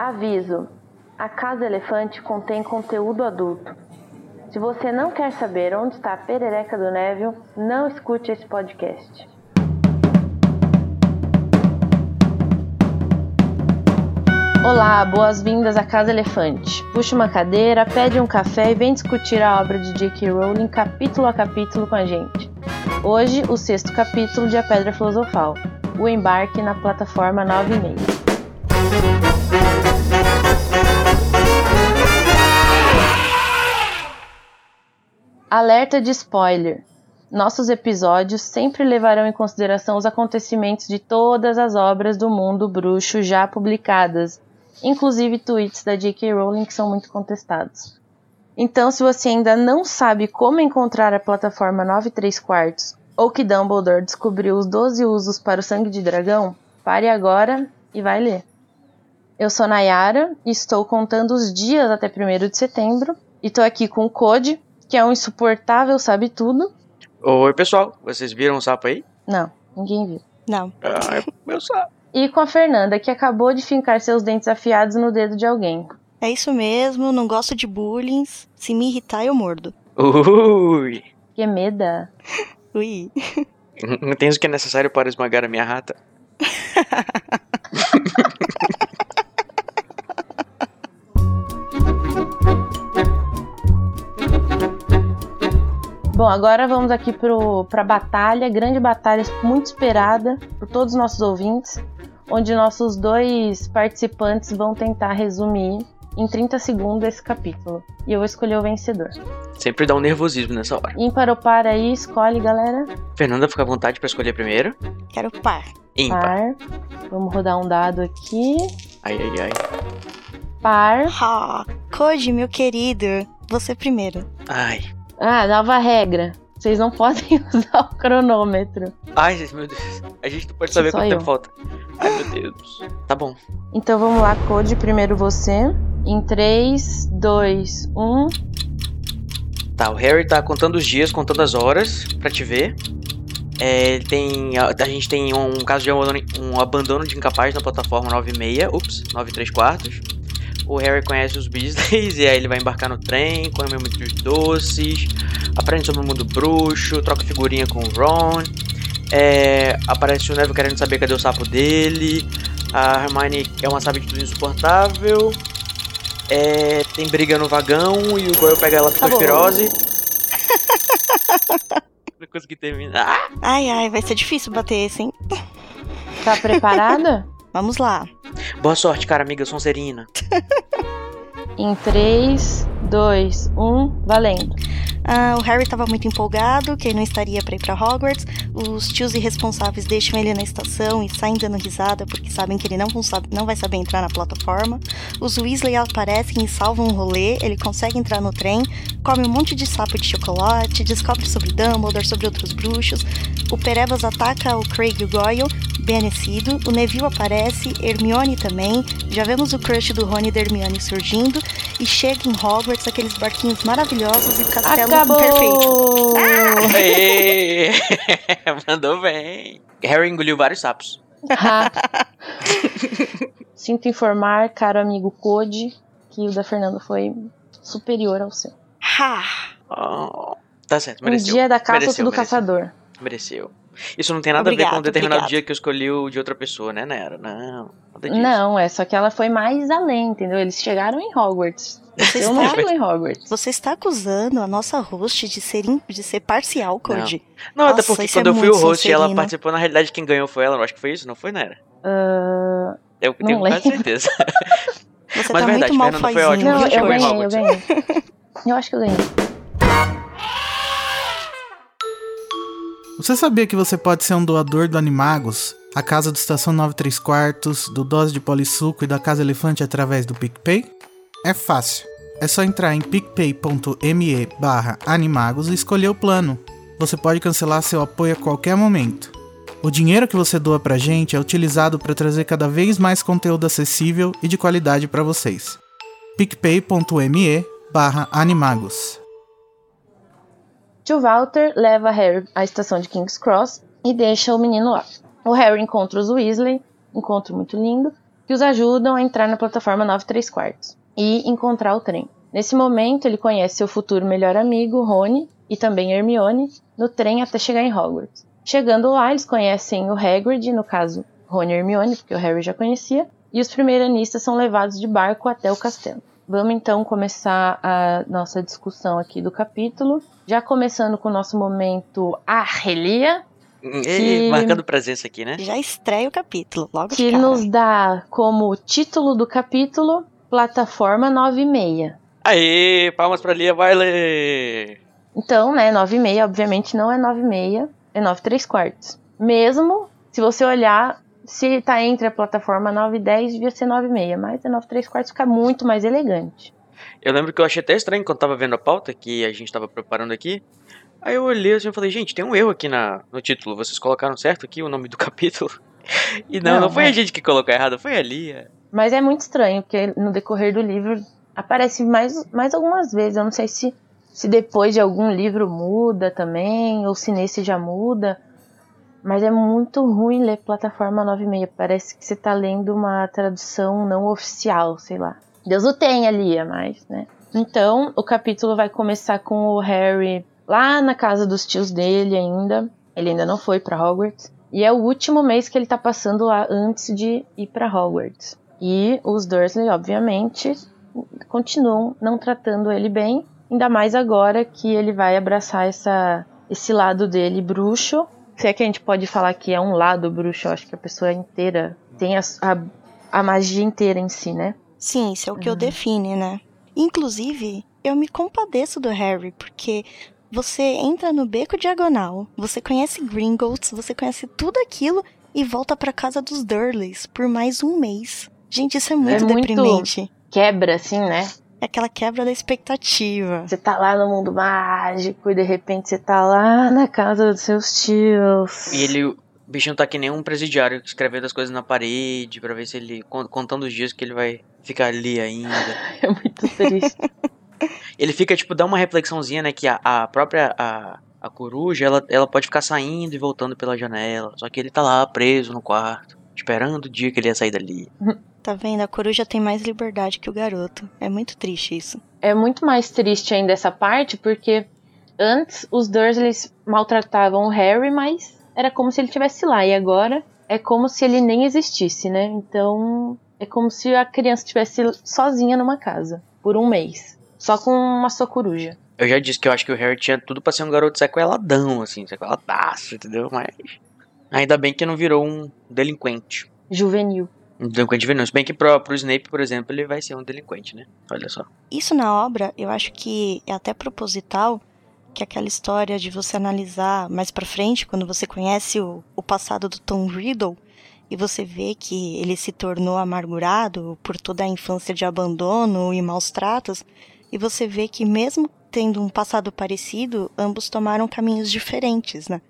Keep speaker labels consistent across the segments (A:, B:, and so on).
A: Aviso: a Casa Elefante contém conteúdo adulto. Se você não quer saber onde está a perereca do Neville, não escute esse podcast. Olá, boas-vindas à Casa Elefante. Puxe uma cadeira, pede um café e vem discutir a obra de J.K. Rowling capítulo a capítulo com a gente. Hoje, o sexto capítulo de A Pedra Filosofal, o embarque na plataforma 9,5. Alerta de spoiler. Nossos episódios sempre levarão em consideração os acontecimentos de todas as obras do mundo bruxo já publicadas, inclusive tweets da J.K. Rowling que são muito contestados. Então, se você ainda não sabe como encontrar a plataforma 9 3 quartos ou que Dumbledore descobriu os 12 usos para o sangue de dragão, pare agora e vai ler. Eu sou Nayara e estou contando os dias até 1 de setembro e estou aqui com o Code, que é um insuportável sabe tudo.
B: Oi, pessoal. Vocês viram o sapo aí?
A: Não, ninguém viu.
C: Não.
B: Ah, é meu sapo.
A: E com a Fernanda, que acabou de fincar seus dentes afiados no dedo de alguém.
C: É isso mesmo, não gosto de bullying. Se me irritar, eu mordo.
B: Ui.
A: Que meda.
C: Ui.
B: Não tens o que é necessário para esmagar a minha rata?
A: Bom, agora vamos aqui para a batalha, grande batalha muito esperada por todos os nossos ouvintes, onde nossos dois participantes vão tentar resumir em 30 segundos esse capítulo. E eu vou escolher o vencedor.
B: Sempre dá um nervosismo nessa hora.
A: Ímpar ou par aí, escolhe, galera.
B: Fernanda, fica à vontade para escolher primeiro.
C: Quero par.
B: Ímpar.
A: Par. Vamos rodar um dado aqui.
B: Ai, ai, ai.
A: Par.
C: Ha! Koji, meu querido, você primeiro.
B: Ai.
A: Ah, nova regra. Vocês não podem usar o cronômetro.
B: Ai, meu Deus. A gente não pode saber
A: Só
B: quanto
A: eu.
B: tempo falta. Ai, meu Deus. Tá bom.
A: Então vamos lá, Code, primeiro você. Em um. 3, 2, 1.
B: Tá, o Harry tá contando os dias, contando as horas pra te ver. É, tem, a, a gente tem um caso de abandono, um abandono de incapaz na plataforma 96, ups, 93 quartos. O Harry conhece os Beasleys e aí ele vai embarcar no trem, come muitos doces, aprende sobre o mundo bruxo, troca figurinha com o Ron. É, aparece o Neville querendo saber cadê o sapo dele. A Hermione é uma sabe de tudo insuportável. É, tem briga no vagão e o Goyle pega ela
A: Tá bom.
B: pirose. Não consegui terminar.
C: Ai, ai, vai ser difícil bater esse, hein?
A: Tá preparada?
C: Vamos lá.
B: Boa sorte, cara amiga Sonserina.
A: em 3, 2, 1, valendo.
C: Ah, o Harry tava muito empolgado, que ele não estaria pra ir pra Hogwarts. Os tios irresponsáveis deixam ele na estação e saem dando risada porque sabem que ele não, não vai saber entrar na plataforma. Os Weasley aparecem e salvam o rolê. Ele consegue entrar no trem, come um monte de sapo de chocolate, descobre sobre Dumbledore, sobre outros bruxos. O Perebas ataca o Craig e o Goyle, Benecido. O Neville aparece, Hermione também. Já vemos o crush do Rony e da Hermione surgindo. E chega em Hogwarts, aqueles barquinhos maravilhosos e castelo perfeito.
A: Acabou!
B: Aê! Mandou bem. Harry engoliu vários sapos.
A: Sinto informar, caro amigo Code, que o da Fernanda foi superior ao seu.
C: Ha!
B: Oh, tá certo,
A: Um
B: mereceu.
A: dia da caça
B: mereceu,
A: do
B: mereceu.
A: caçador.
B: Mereceu. Isso não tem nada a ver com um
C: Obrigado,
B: determinado
C: obrigado.
B: dia que eu escolhi o de outra pessoa, né, Nera? Não, nada disso.
A: Não, é só que ela foi mais além, entendeu? Eles chegaram em Hogwarts.
C: Você
A: Eu não
C: está,
A: em Hogwarts.
C: você está acusando a nossa host de ser, in- de ser parcial, Cody.
B: Não, até
C: Nossa,
B: porque
C: isso é
B: quando eu fui o host e ela
C: Sonserina.
B: participou, na realidade quem ganhou foi ela. Eu acho que foi isso, não foi, Nera?
A: Ah,
B: Eu
A: Não
B: tenho quase certeza.
C: Você
B: Mas
C: tá
B: verdade,
C: muito
B: foi ótimo,
A: não, eu ganhei, eu
B: Hogwarts.
A: ganhei. Eu acho que eu ganhei.
D: Você sabia que você pode ser um doador do Animagos, a casa do Estação 93 Quartos, do Dose de Polissuco e da Casa Elefante através do PicPay? É fácil. É só entrar em picpay.me barra animagos e escolher o plano. Você pode cancelar seu apoio a qualquer momento. O dinheiro que você doa pra gente é utilizado para trazer cada vez mais conteúdo acessível e de qualidade para vocês. picpay.me barra animagos.
A: Tio Walter leva Harry à estação de King's Cross e deixa o menino lá. O Harry encontra os Weasley, encontro muito lindo, que os ajudam a entrar na plataforma 9 3 quartos e encontrar o trem. Nesse momento, ele conhece seu futuro melhor amigo, Rony, e também Hermione, no trem até chegar em Hogwarts. Chegando lá, eles conhecem o Hagrid, no caso, Rony e Hermione, porque o Harry já conhecia, e os primeiranistas são levados de barco até o castelo. Vamos então começar a nossa discussão aqui do capítulo, já começando com o nosso momento Arrelia,
B: Ei,
A: Que-
B: marcando presença aqui, né?
C: Já estreia o capítulo, logo de
A: que nos dá como título do capítulo Plataforma 96.
B: Aê, palmas pra Lia Wiley!
A: Então, né, 96 obviamente não é 96, é 9 3 quartos. Mesmo se você olhar, se tá entre a plataforma 9 e 10, devia ser 9 6, mas é 9 3 quartos fica muito mais elegante.
B: Eu lembro que eu achei até estranho quando tava vendo a pauta que a gente tava preparando aqui. Aí eu olhei assim e falei, gente, tem um erro aqui na, no título. Vocês colocaram certo aqui o nome do capítulo? E não, não,
A: Não,
B: foi
A: é.
B: a gente que colocou errado, foi a Lia.
A: Mas é muito estranho, porque no decorrer do livro aparece mais, mais algumas vezes. Eu não sei se, se depois de algum livro muda também, ou se nesse já muda. Mas é muito ruim ler plataforma 96. Parece que você tá lendo uma tradução não oficial, sei lá. Deus o tenha, Lia, mas, né? Então, o capítulo vai começar com o Harry lá na casa dos tios dele ainda. Ele ainda não foi pra Hogwarts. E é o último mês que ele tá passando lá antes de ir pra Hogwarts. E os Dursley, obviamente, continuam não tratando ele bem, ainda mais agora que ele vai abraçar essa, esse lado dele bruxo. Se é que a gente pode falar que é um lado bruxo, eu acho que a pessoa inteira tem a, a, a magia inteira em si, né?
C: Sim, isso é o que eu
A: Uhum.
C: define, né? Inclusive, eu me compadeço do Harry, porque você entra no beco diagonal, você conhece Gringotts, você conhece tudo aquilo e volta pra casa dos Durleys por mais um mês. Gente, isso é muito
A: muito-
C: deprimente.
A: Quebra, assim, né?
C: É aquela quebra da expectativa.
A: Você tá lá no mundo mágico e de repente você tá lá na casa dos seus tios.
B: E ele, o bichinho tá que nem um presidiário, escrevendo as coisas na parede pra ver se ele. con- contando os dias que ele vai ficar ali ainda.
A: É muito triste.
B: Ele fica, tipo, dá uma reflexãozinha, né? Que a, a própria. A, a coruja, ela, ela pode ficar saindo e voltando pela janela. Só que ele tá lá preso no quarto, esperando o dia que ele ia sair dali.
C: Tá vendo? A coruja tem mais liberdade que o garoto. É muito triste isso.
A: é muito mais triste ainda essa parte, porque antes os Dursleys maltratavam o Harry, mas era como se ele estivesse lá. E agora é como se ele nem existisse, né? Então é como se a criança estivesse sozinha numa casa por um mês. Só com uma sua coruja.
B: Eu já disse que eu acho que o Harry tinha tudo pra ser um garoto sequeladão, assim, sequeladaço, entendeu? Mas. Ainda bem que não virou um delinquente.
A: Juvenil.
B: Um delinquente venenoso. Bem que pro, pro Snape, por exemplo, ele vai ser um delinquente, né? Olha só.
C: Isso na obra, eu acho que é até proposital que aquela história de você analisar mais pra frente, quando você conhece o, o passado do Tom Riddle, e você vê que ele se tornou amargurado por toda a infância de abandono e maus tratos, e você vê que mesmo tendo um passado parecido, ambos tomaram caminhos diferentes, né?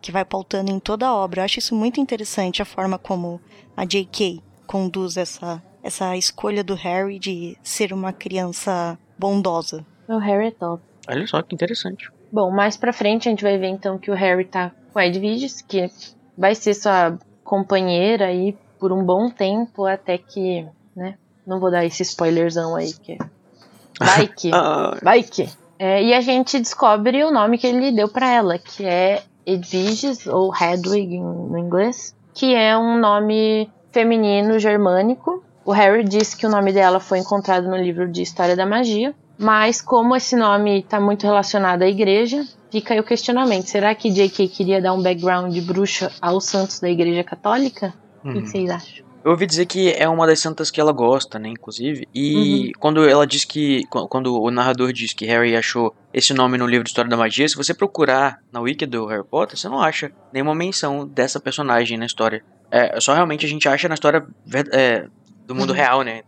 C: Que vai pautando em toda a obra. Eu acho isso muito interessante, a forma como a J.K. conduz essa, essa escolha do Harry de ser uma criança bondosa.
A: O Harry é top.
B: Olha só que interessante.
A: Bom, mais pra frente a gente vai ver então que o Harry tá com a Edwiges, que vai ser sua companheira aí por um bom tempo, até que, né? Não vou dar esse spoilerzão aí, que. Vai que.
B: Ah,
A: Vai que. É, e a gente descobre o nome que ele deu pra ela, que é Edwiges, ou Hedwig em- no inglês, que é um nome feminino germânico. O Harry diz que o nome dela foi encontrado no livro de História da Magia, mas como esse nome está muito relacionado à igreja, fica aí o questionamento: será que J.K. queria dar um background de bruxa aos santos da igreja católica? O que
B: uhum.
A: que vocês acham?
B: Eu ouvi dizer que é uma das santas que ela gosta, né, inclusive. E quando ela diz que. qu- Quando o narrador diz que Harry achou esse nome no livro de História da Magia, se você procurar na wiki do Harry Potter, você não acha nenhuma menção dessa personagem na história. É, só realmente a gente acha na história é, do mundo
A: Uhum.
B: real, né?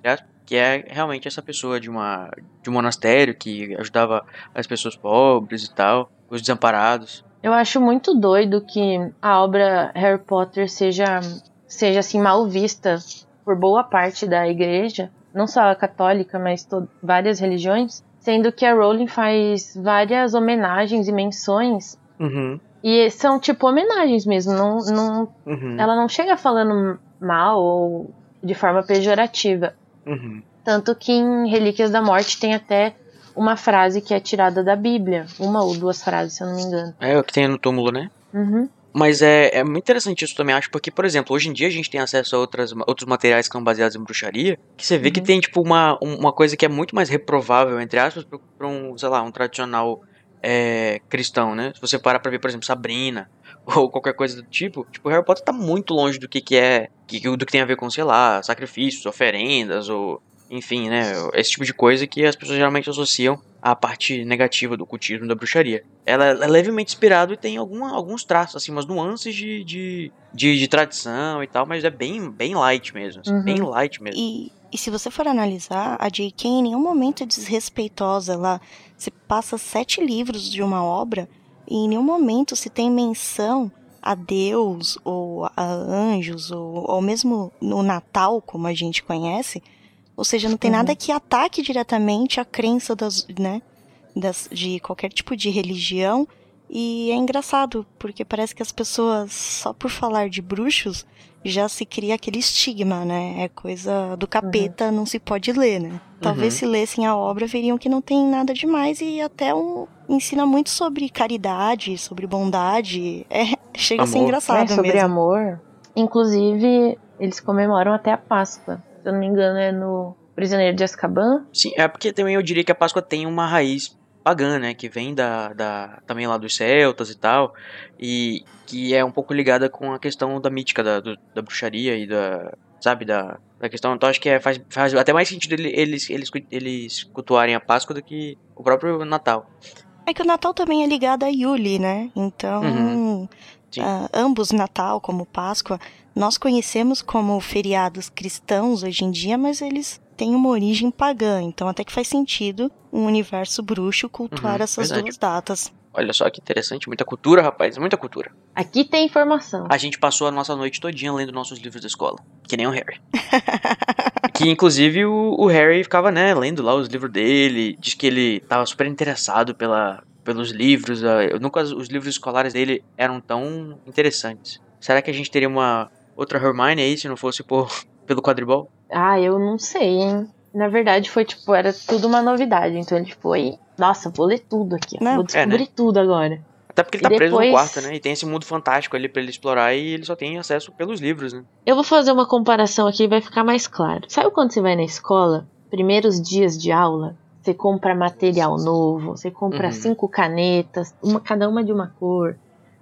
B: Que é realmente essa pessoa de, uma, de um monastério que ajudava as pessoas pobres e tal, os desamparados.
A: Eu acho muito doido que a obra Harry Potter seja, seja assim mal vista por boa parte da igreja, não só a católica, mas várias religiões, sendo que a Rowling faz várias homenagens e menções
B: Uhum.
A: E são tipo homenagens mesmo, não, não,
B: Uhum.
A: ela não chega falando mal ou de forma pejorativa.
B: Uhum.
A: Tanto que em Relíquias da Morte tem até uma frase que é tirada da Bíblia. Uma ou duas frases, se eu não me engano.
B: É o que tem no túmulo, né?
A: Uhum.
B: Mas é, é muito interessante isso também, acho, porque, por exemplo, hoje em dia a gente tem acesso a outras, outros materiais que são baseados em bruxaria, que você vê que
A: Uhum.
B: tem, tipo, uma, uma coisa que é muito mais reprovável, entre aspas, pra um, sei lá, um tradicional é, cristão, né? Se você parar pra ver, por exemplo, Sabrina, ou qualquer coisa do tipo, tipo, Harry Potter tá muito longe do que, que é, que, do que tem a ver com, sei lá, sacrifícios, oferendas, ou enfim, né? Esse tipo de coisa que as pessoas geralmente associam à parte negativa do cultismo da bruxaria. Ela é levemente inspirado e tem alguma, alguns traços, assim, umas nuances de, de, de, de tradição e tal, mas é bem, bem light mesmo. assim,
A: Uhum.
B: Bem light mesmo.
C: E, e se você for analisar, a J.K. em nenhum momento é desrespeitosa. Ela se passa sete livros de uma obra e em nenhum momento se tem menção a Deus ou a anjos ou, ou mesmo no Natal, como a gente conhece. Ou seja, não tem
A: Uhum.
C: nada que ataque diretamente a crença das, né, das, de qualquer tipo de religião. E é engraçado, porque parece que as pessoas, só por falar de bruxos, já se cria aquele estigma, né? É coisa do capeta, não se pode ler, né? Talvez
B: Uhum.
C: se lessem a obra, veriam que não tem nada demais e até um, ensina muito sobre caridade, sobre bondade. É, chega a ser
B: Amor.
C: engraçado
A: É, sobre
C: mesmo.
A: amor. Inclusive, eles comemoram até a Páscoa. Se eu não me engano, é no Prisioneiro de Azkaban.
B: Sim, é porque também eu diria que a Páscoa tem uma raiz pagã, né? Que vem da, da também lá dos celtas e tal. E que é um pouco ligada com a questão da mítica da, do- da bruxaria e da. Sabe, da, da questão. Então acho que é, faz, faz até mais sentido ele- eles, eles, eles cultuarem a Páscoa do que o próprio Natal.
C: É que o Natal também é ligado a Yuli, né? Então,
B: Uhum.
C: Ah, ambos Natal como Páscoa, nós conhecemos como feriados cristãos hoje em dia, mas eles têm uma origem pagã. Então, até que faz sentido um universo bruxo cultuar
B: Uhum,
C: essas
B: verdade.
C: duas datas.
B: Olha só que interessante, muita cultura, rapaz, muita cultura.
A: Aqui tem informação.
B: A gente passou a nossa noite todinha lendo nossos livros da escola, que nem o Harry. que inclusive o, o Harry ficava, né, lendo lá os livros dele, diz que ele tava super interessado pela, pelos livros, ah, eu nunca os livros escolares dele eram tão interessantes. Será que a gente teria uma outra Hermione aí se não fosse por pelo quadribol?
A: Ah, eu não sei, hein? Na verdade, foi tipo, era tudo uma novidade. Então ele foi, nossa, vou ler tudo aqui.
C: Não.
A: Vou descobrir tudo agora.
B: Até porque ele
A: E
B: tá preso no
A: depois-
B: quarto, né? E tem esse mundo fantástico ali pra ele explorar e ele só tem acesso pelos livros, né?
A: Eu vou fazer uma comparação aqui e vai ficar mais claro. Sabe quando você vai na escola, primeiros dias de aula, você compra material novo, você compra
B: Uhum.
A: cinco canetas, uma, cada uma de uma cor.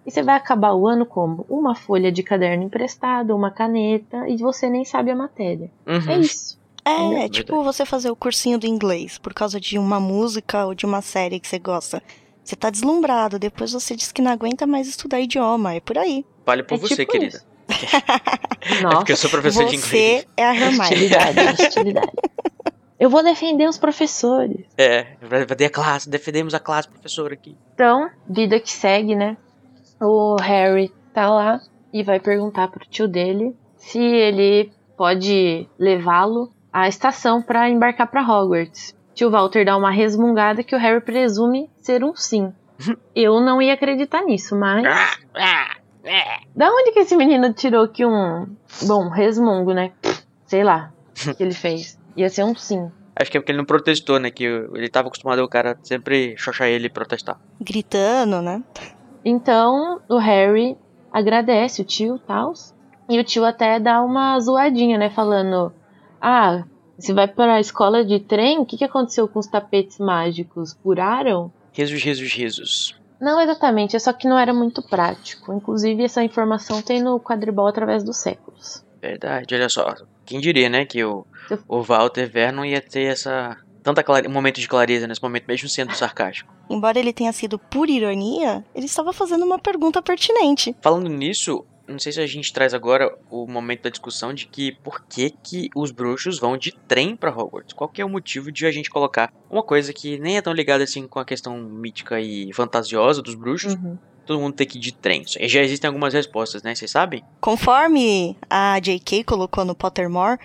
A: E você vai acabar o ano como? Uma folha de caderno emprestado, uma caneta, e você nem sabe a matéria.
B: Uhum.
A: É isso.
C: É,
B: É
C: tipo você fazer o cursinho do inglês por causa de uma música ou de uma série que você gosta. Você tá deslumbrado, depois você diz que não aguenta mais estudar idioma, é por aí.
B: Vale por
A: É
B: você,
A: tipo
B: querida.
A: isso.
B: É
A: Nossa,
B: porque eu sou professor de inglês.
C: Você é a Hermione.
A: hostilidade, hostilidade. Eu vou defender os professores.
B: É, ter a classe, defendemos a classe, professor aqui.
A: Então, vida que segue, né? O Harry tá lá e vai perguntar pro tio dele se ele pode levá-lo à estação para embarcar para Hogwarts. Tio Walter dá uma resmungada que o Harry presume ser um sim. Eu não ia acreditar nisso, mas da onde que esse menino tirou que um, bom, resmungo, né? Sei lá, o que ele fez. Ia ser um sim.
B: Acho que é porque ele não protestou, né? Que ele tava acostumado o cara sempre xoxar ele e protestar.
C: Gritando, né?
A: Então, o Harry agradece o tio tal. E o tio até dá uma zoadinha, né? Falando: Ah, você vai para a escola de trem? O que, que aconteceu com os tapetes mágicos? Curaram?
B: Jesus, Jesus, Jesus.
A: Não exatamente, é só que não era muito prático. Inclusive, essa informação tem no quadribol através dos séculos.
B: Verdade, olha só. Quem diria, né? Que o, o Walter Vernon ia ter essa. Tanta clare... momento de clareza nesse momento, mesmo sendo sarcástico.
C: Embora ele tenha sido por ironia, ele estava fazendo uma pergunta pertinente.
B: Falando nisso, não sei se a gente traz agora o momento da discussão de que por que, que os bruxos vão de trem pra Hogwarts? Qual que é o motivo de a gente colocar uma coisa que nem é tão ligada assim com a questão mítica e fantasiosa dos bruxos,
A: Uhum.
B: todo mundo ter que ir de trem? Já existem algumas respostas, né? Vocês sabem?
C: Conforme a J.K. colocou no Pottermore,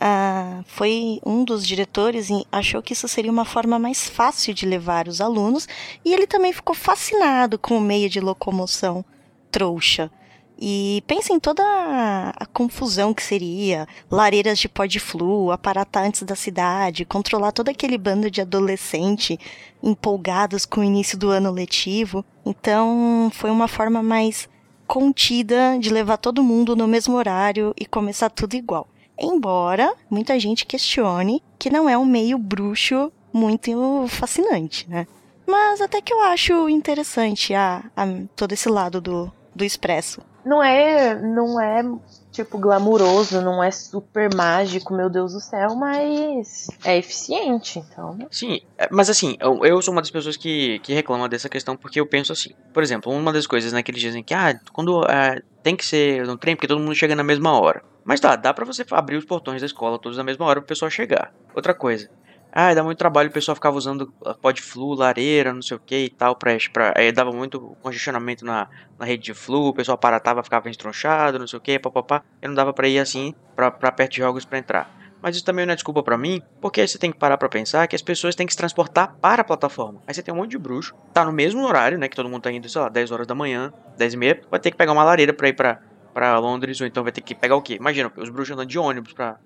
C: ah, foi um dos diretores e achou que isso seria uma forma mais fácil de levar os alunos e ele também ficou fascinado com o meio de locomoção trouxa. E pensa em toda a, a confusão que seria, lareiras de pó de flu, aparatar antes da cidade, controlar todo aquele bando de adolescente empolgados com o início do ano letivo. Então, foi uma forma mais contida de levar todo mundo no mesmo horário e começar tudo igual. Embora muita gente questione que não é um meio bruxo muito fascinante, né? Mas até que eu acho interessante a, a todo esse lado do, do expresso.
A: Não é, não é tipo glamuroso, não é super mágico, meu Deus do céu, mas é eficiente, então.
B: Sim, é, mas assim, eu, eu sou uma das pessoas que, que reclama dessa questão porque eu penso assim. Por exemplo, uma das coisas né, que eles dizem que ah, quando é, tem que ser no trem porque todo mundo chega na mesma hora. Mas tá, dá para você abrir os portões da escola todos na mesma hora pro pessoal chegar. Outra coisa, ah, dá muito trabalho o pessoal ficava usando pod flu, lareira, não sei o que e tal, pra, pra, aí dava muito congestionamento na, na rede de flu, o pessoal aparatava, ficava estronchado, não sei o que, papapá, e não dava pra ir assim, pra, pra perto de jogos pra entrar. Mas isso também não é desculpa para mim, porque você tem que parar para pensar que as pessoas têm que se transportar para a plataforma. Aí você tem um monte de bruxo, tá no mesmo horário, né, que todo mundo tá indo, sei lá, 10 horas da manhã, 10 e meia, vai ter que pegar uma lareira pra ir pra, pra Londres, ou então vai ter que pegar o quê? Imagina, os bruxos andando de ônibus pra,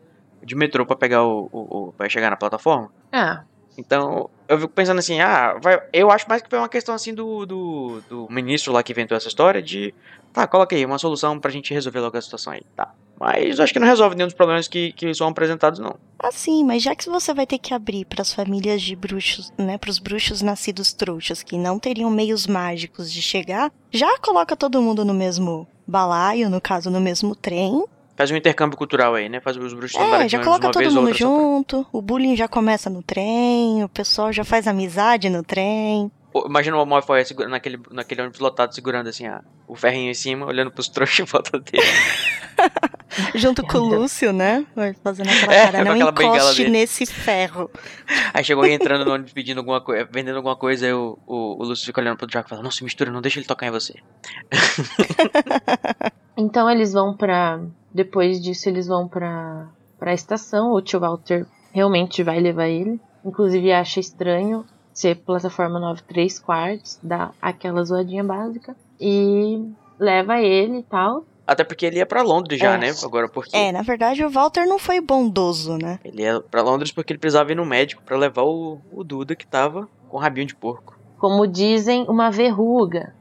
B: de metrô para pegar o, o, o para chegar na plataforma.
A: Ah.
B: Então, eu fico pensando assim, ah, vai, eu acho mais que foi uma questão assim do, do, do ministro lá que inventou essa história de, tá, coloca aí uma solução pra gente resolver logo a situação aí, tá. Mas eu acho que não resolve nenhum dos problemas que, que são apresentados, não.
C: Ah, sim, mas já que você vai ter que abrir para as famílias de bruxos, né, para os bruxos nascidos trouxas que não teriam meios mágicos de chegar, já coloca todo mundo no mesmo balaio, no caso, no mesmo trem,
B: Faz um intercâmbio cultural aí, né? Faz os bruxos
C: É, já coloca todo mundo junto, o bullying já começa no trem, o pessoal já faz amizade no trem.
B: Imagina o Malfoy naquele, naquele ônibus lotado segurando assim, a, o ferrinho em cima, olhando pros trouxas em volta dele.
C: Junto com o Lúcio, né? Fazendo aquela é, cara, não encoste nesse ferro.
B: Aí chegou aí entrando no ônibus pedindo alguma coisa, vendendo alguma coisa, aí o, o, o Lúcio fica olhando pro Draco e fala, não se mistura, não deixa ele tocar em você.
A: então eles vão pra depois disso, eles vão pra, pra estação. O tio Walter realmente vai levar ele. Inclusive, acha estranho ser plataforma 9 3 quartos, dá aquela zoadinha básica. E leva ele e tal.
B: Até porque ele ia para Londres já, é. né? Agora porque.
C: É, na verdade o Walter não foi bondoso, né?
B: Ele ia para Londres porque ele precisava ir no médico para levar o, o Duda que tava com rabinho de porco.
A: Como dizem, uma verruga.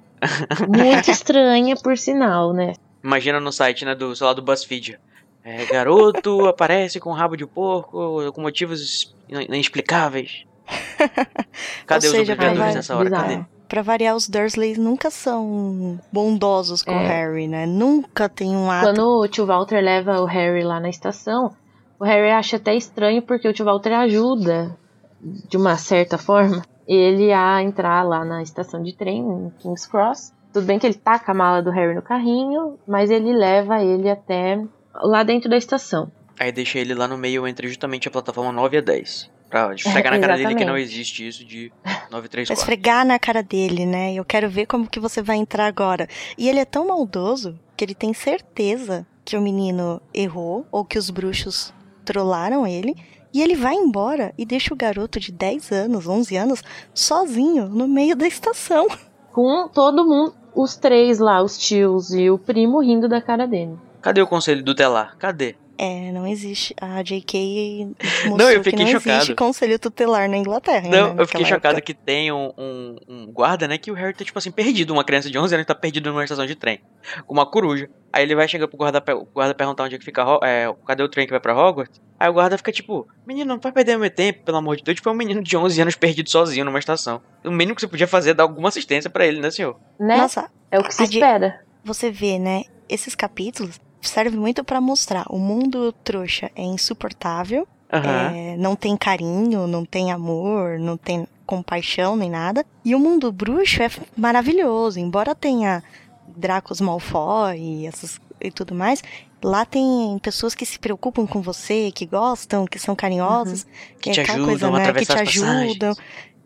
A: Muito estranha, por sinal, né?
B: Imagina no site, né, do, sei lá, do BuzzFeed. É, garoto aparece com rabo de porco com motivos inexplicáveis. Cadê
C: Ou
B: os seja, obrigadores nessa hora?
C: Bizarro.
B: Cadê?
C: Pra variar, os Dursleys nunca são bondosos com é. o Harry, né? Nunca tem um ato.
A: Quando o tio Walter leva o Harry lá na estação, o Harry acha até estranho porque o tio Walter ajuda, de uma certa forma, ele a entrar lá na estação de trem, em King's Cross. Tudo bem que ele taca a mala do Harry no carrinho, mas ele leva ele até lá dentro da estação.
B: Aí deixa ele lá no meio entre justamente a plataforma 9 e a 10. Pra esfregar na cara dele que não existe isso de 9 e 3
C: Pra esfregar na cara dele, né? Eu quero ver como que você vai entrar agora. E ele é tão maldoso que ele tem certeza que o menino errou ou que os bruxos trollaram ele. E ele vai embora e deixa o garoto de 10 anos, 11 anos, sozinho no meio da estação.
A: Com todo mundo, os três lá, os tios e o primo rindo da cara dele.
B: Cadê o conselho do telar? Cadê?
C: É, não existe. A JK não, eu fiquei que não chocado. existe conselho tutelar na Inglaterra.
B: Não, né, eu fiquei chocado época. que tem um, um, um, guarda, né? Que o Harry tá, tipo assim, perdido. Uma criança de 11 anos tá perdido numa estação de trem. Com uma coruja. Aí ele vai chegar pro guarda, o guarda perguntar onde é que fica. É, cadê o trem que vai pra Hogwarts? Aí o guarda fica tipo: Menino, não vai perder meu tempo, pelo amor de Deus. Tipo, é um menino de 11 anos perdido sozinho numa estação. O mínimo que você podia fazer é dar alguma assistência para ele, né, senhor?
A: Né? Nossa, é o que se espera.
C: Você vê, né? Esses capítulos serve muito para mostrar o mundo trouxa é insuportável, uhum. é, não tem carinho, não tem amor, não tem compaixão nem nada. E o mundo bruxo é maravilhoso, embora tenha Dracos Malfoy e, essas, e tudo mais. Lá tem pessoas que se preocupam com você, que gostam, que são carinhosas, uhum.
B: que, é te ajudam coisa, né? que te ajudam.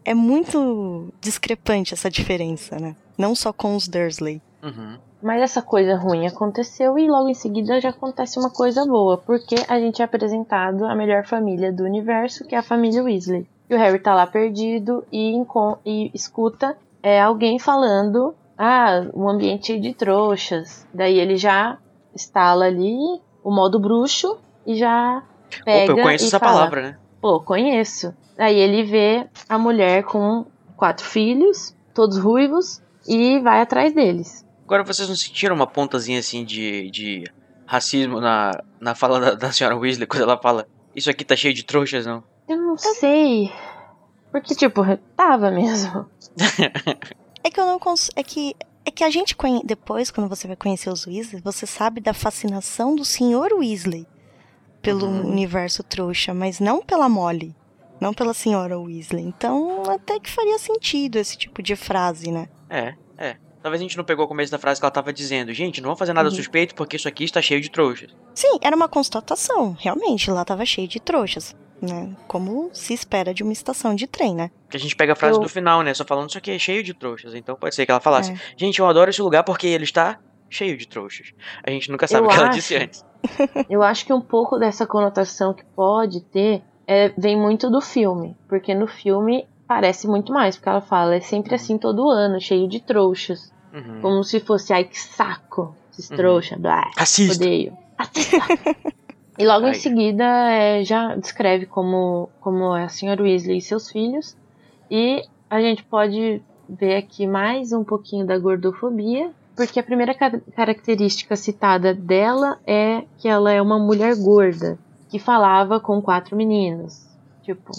C: É muito discrepante essa diferença, né? Não só com os Dursley.
B: Uhum.
A: Mas essa coisa ruim aconteceu e logo em seguida já acontece uma coisa boa, porque a gente é apresentado a melhor família do universo, que é a família Weasley. E o Harry tá lá perdido e, e escuta é, alguém falando ah, um ambiente de trouxas. Daí ele já instala ali o modo bruxo e já pega
B: Opa, eu conheço essa
A: fala,
B: palavra, né?
A: Pô, conheço. Aí ele vê a mulher com quatro filhos, todos ruivos, e vai atrás deles.
B: Agora vocês não sentiram uma pontazinha assim de, de racismo na, na fala da, da senhora Weasley quando ela fala isso aqui tá cheio de trouxas, não?
A: Eu não sei. Porque, tipo, tava mesmo.
C: É que eu não cons... É que. É que a gente conhe... depois, quando você vai conhecer os Weasley, você sabe da fascinação do Sr. Weasley pelo
B: Uhum.
C: universo trouxa, mas não pela Molly, não pela senhora Weasley. Então, até que faria sentido esse tipo de frase, né?
B: É, é. Talvez a gente não pegou o começo da frase que ela tava dizendo. Gente, não vamos fazer nada
A: Uhum.
B: suspeito porque isso aqui está cheio de trouxas.
C: Sim, era uma constatação. Realmente, lá tava cheio de trouxas, né? Como se espera de uma estação de trem, né?
B: Que a gente pega a frase
A: Eu-
B: do final, né? Só falando isso aqui é cheio de trouxas. Então pode ser que ela falasse:
C: É.
B: Gente, eu adoro esse lugar porque ele está cheio de trouxas. A gente nunca sabe
A: Eu
B: o que ela
A: acho.
B: disse antes.
A: Eu acho que um pouco dessa conotação que pode ter é, vem muito do filme. Porque no filme parece muito mais. Porque ela fala, é sempre assim todo ano, cheio de trouxas.
B: Uhum.
A: Como se fosse, ai que saco, esses
B: Uhum.
A: trouxa, blá,
B: Racista.
A: odeio. E logo
B: Ai.
A: em seguida é, já descreve como, como é a senhora Weasley e seus filhos. E a gente pode ver aqui mais um pouquinho da gordofobia. Porque a primeira ca- característica citada dela é que ela é uma mulher gorda que falava com quatro meninos. Tipo,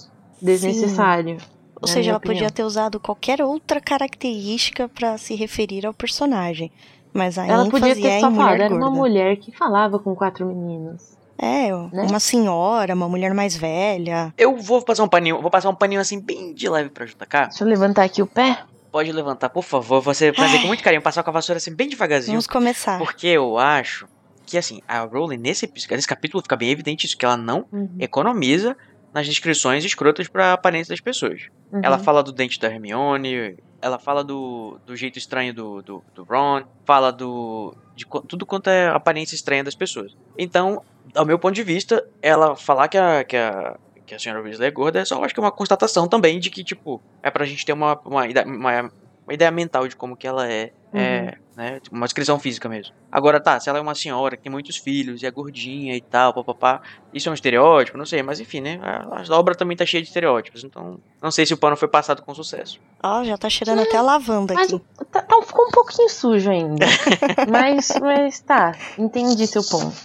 A: desnecessário.
C: Ou
A: na
C: seja, ela podia
A: opinião.
C: ter usado qualquer outra característica pra se referir ao personagem. Mas a
A: Ela podia ter
C: é
A: só falado, era uma mulher que falava com quatro meninos.
C: É,
A: né?
C: uma senhora, uma mulher mais velha.
B: Eu vou passar um paninho, vou passar um paninho assim bem de leve pra JK.
A: Deixa eu levantar aqui o pé.
B: Pode levantar, por favor. Você fazer com muito carinho, passar com a vassoura assim bem devagarzinho.
C: Vamos começar.
B: Porque eu acho que assim, a Rowling nesse, nesse capítulo fica bem evidente isso, que ela não
A: Uhum,
B: economiza nas descrições escrotas pra aparência das pessoas.
A: uhum.
B: Ela fala do dente da Hermione, ela fala do, do jeito estranho do, do, do Ron, fala do. de tudo quanto é aparência estranha das pessoas. Então, ao meu ponto de vista, ela falar que a. Que a que a senhora Weasley é gorda é só, acho que é uma constatação também de que, tipo, é pra gente ter uma, uma, uma, uma ideia mental de como que ela é, é, né, tipo, uma descrição física mesmo. Agora, tá, se ela é uma senhora que tem muitos filhos e é gordinha e tal, papapá, isso é um estereótipo? Não sei, mas enfim, né, a, a obra também tá cheia de estereótipos, então não sei se o pano foi passado com sucesso.
C: Ó, já tá cheirando até a lavanda
A: Mas
C: aqui.
A: tá, tá- ficou um pouquinho sujo ainda. mas, mas tá, entendi seu ponto.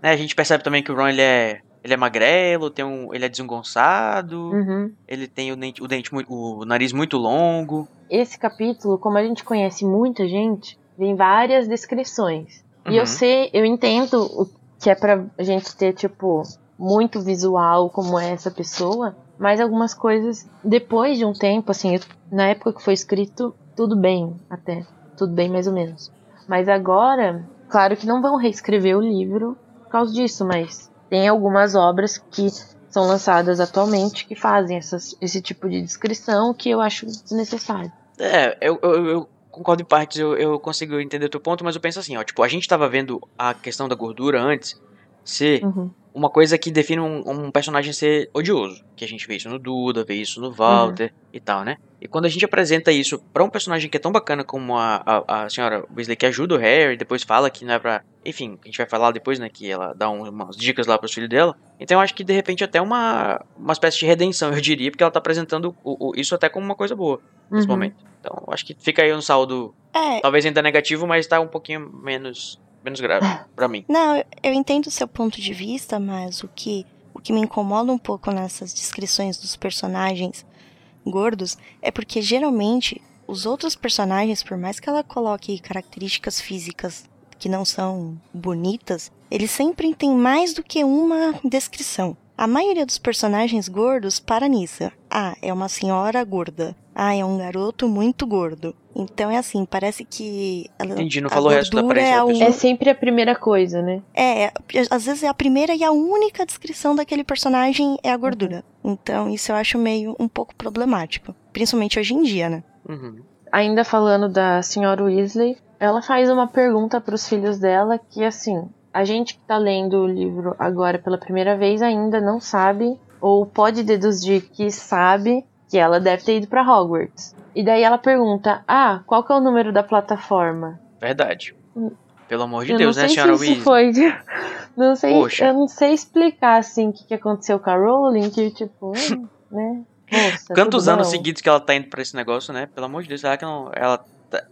B: Né, a gente percebe também que o Ron, ele é, ele é magrelo, tem um, ele é desengonçado,
A: Uhum.
B: ele tem o dente, o, dente o nariz muito longo.
A: Esse capítulo, como a gente conhece muita gente, vem várias descrições. E eu
B: Uhum.
A: sei, eu entendo o que é pra gente ter, tipo, muito visual como é essa pessoa, mas algumas coisas, depois de um tempo, assim, na época que foi escrito, tudo bem, até. Tudo bem, mais ou menos. Mas agora, claro que não vão reescrever o livro por causa disso, mas tem algumas obras que são lançadas atualmente que fazem essas, esse tipo de descrição que eu acho desnecessário.
B: É, eu, eu, eu concordo em partes, eu, eu consigo entender o teu ponto, mas eu penso assim, ó, tipo, a gente tava vendo a questão da gordura antes ser
A: Uhum.
B: Uma coisa que define um, um personagem ser odioso. Que a gente vê isso no Duda, vê isso no Walter e tal, né? E quando a gente apresenta isso pra um personagem que é tão bacana como a, a, a senhora Weasley, que ajuda o Harry, depois fala que não é pra. Enfim, a gente vai falar depois, né? Que ela dá um- umas dicas lá pros filhos dela. Então eu acho que de repente até uma, uma espécie de redenção, eu diria, porque ela tá apresentando o- o- isso até como uma coisa boa nesse
A: Uhum.
B: momento. Então eu acho que fica aí um saldo,
C: É,
B: talvez ainda negativo, mas tá um pouquinho menos, menos grave pra mim.
C: não, eu- eu entendo o seu ponto de vista, mas o que, o que me incomoda um pouco nessas descrições dos personagens gordos é porque geralmente os outros personagens, por mais que ela coloque características físicas que não são bonitas, eles sempre têm mais do que uma descrição. A maioria dos personagens gordos para nisso. Ah, é uma senhora gorda. Ah, é um garoto muito gordo. Então é assim, parece que. ela-
B: Entendi, não
C: a
B: falou o resto da aparência
C: é
B: da pessoa.
A: É sempre a primeira coisa, né?
C: é, é, às vezes é a primeira e a única descrição daquele personagem é a gordura. Então isso eu acho meio um pouco problemático. Principalmente hoje em dia, né?
B: Uhum.
A: Ainda falando da senhora Weasley, ela faz uma pergunta para os filhos dela que assim, a gente que tá lendo o livro agora pela primeira vez ainda não sabe ou pode deduzir que sabe que ela deve ter ido para Hogwarts. E daí ela pergunta: Ah, qual que é o número da plataforma?
B: Verdade. Pelo amor de
A: eu
B: Deus,
A: não
B: né,
A: sei
B: senhora
A: se
B: Weasley?
A: foi. de- Não sei,
B: Poxa.
A: eu não sei explicar assim o que, que aconteceu com a Rowling, que tipo, hum, né? Moça,
B: Quantos anos
A: bom?
B: seguidos que ela tá indo pra esse negócio, né? Pelo amor de Deus, será que não. Ela. tá-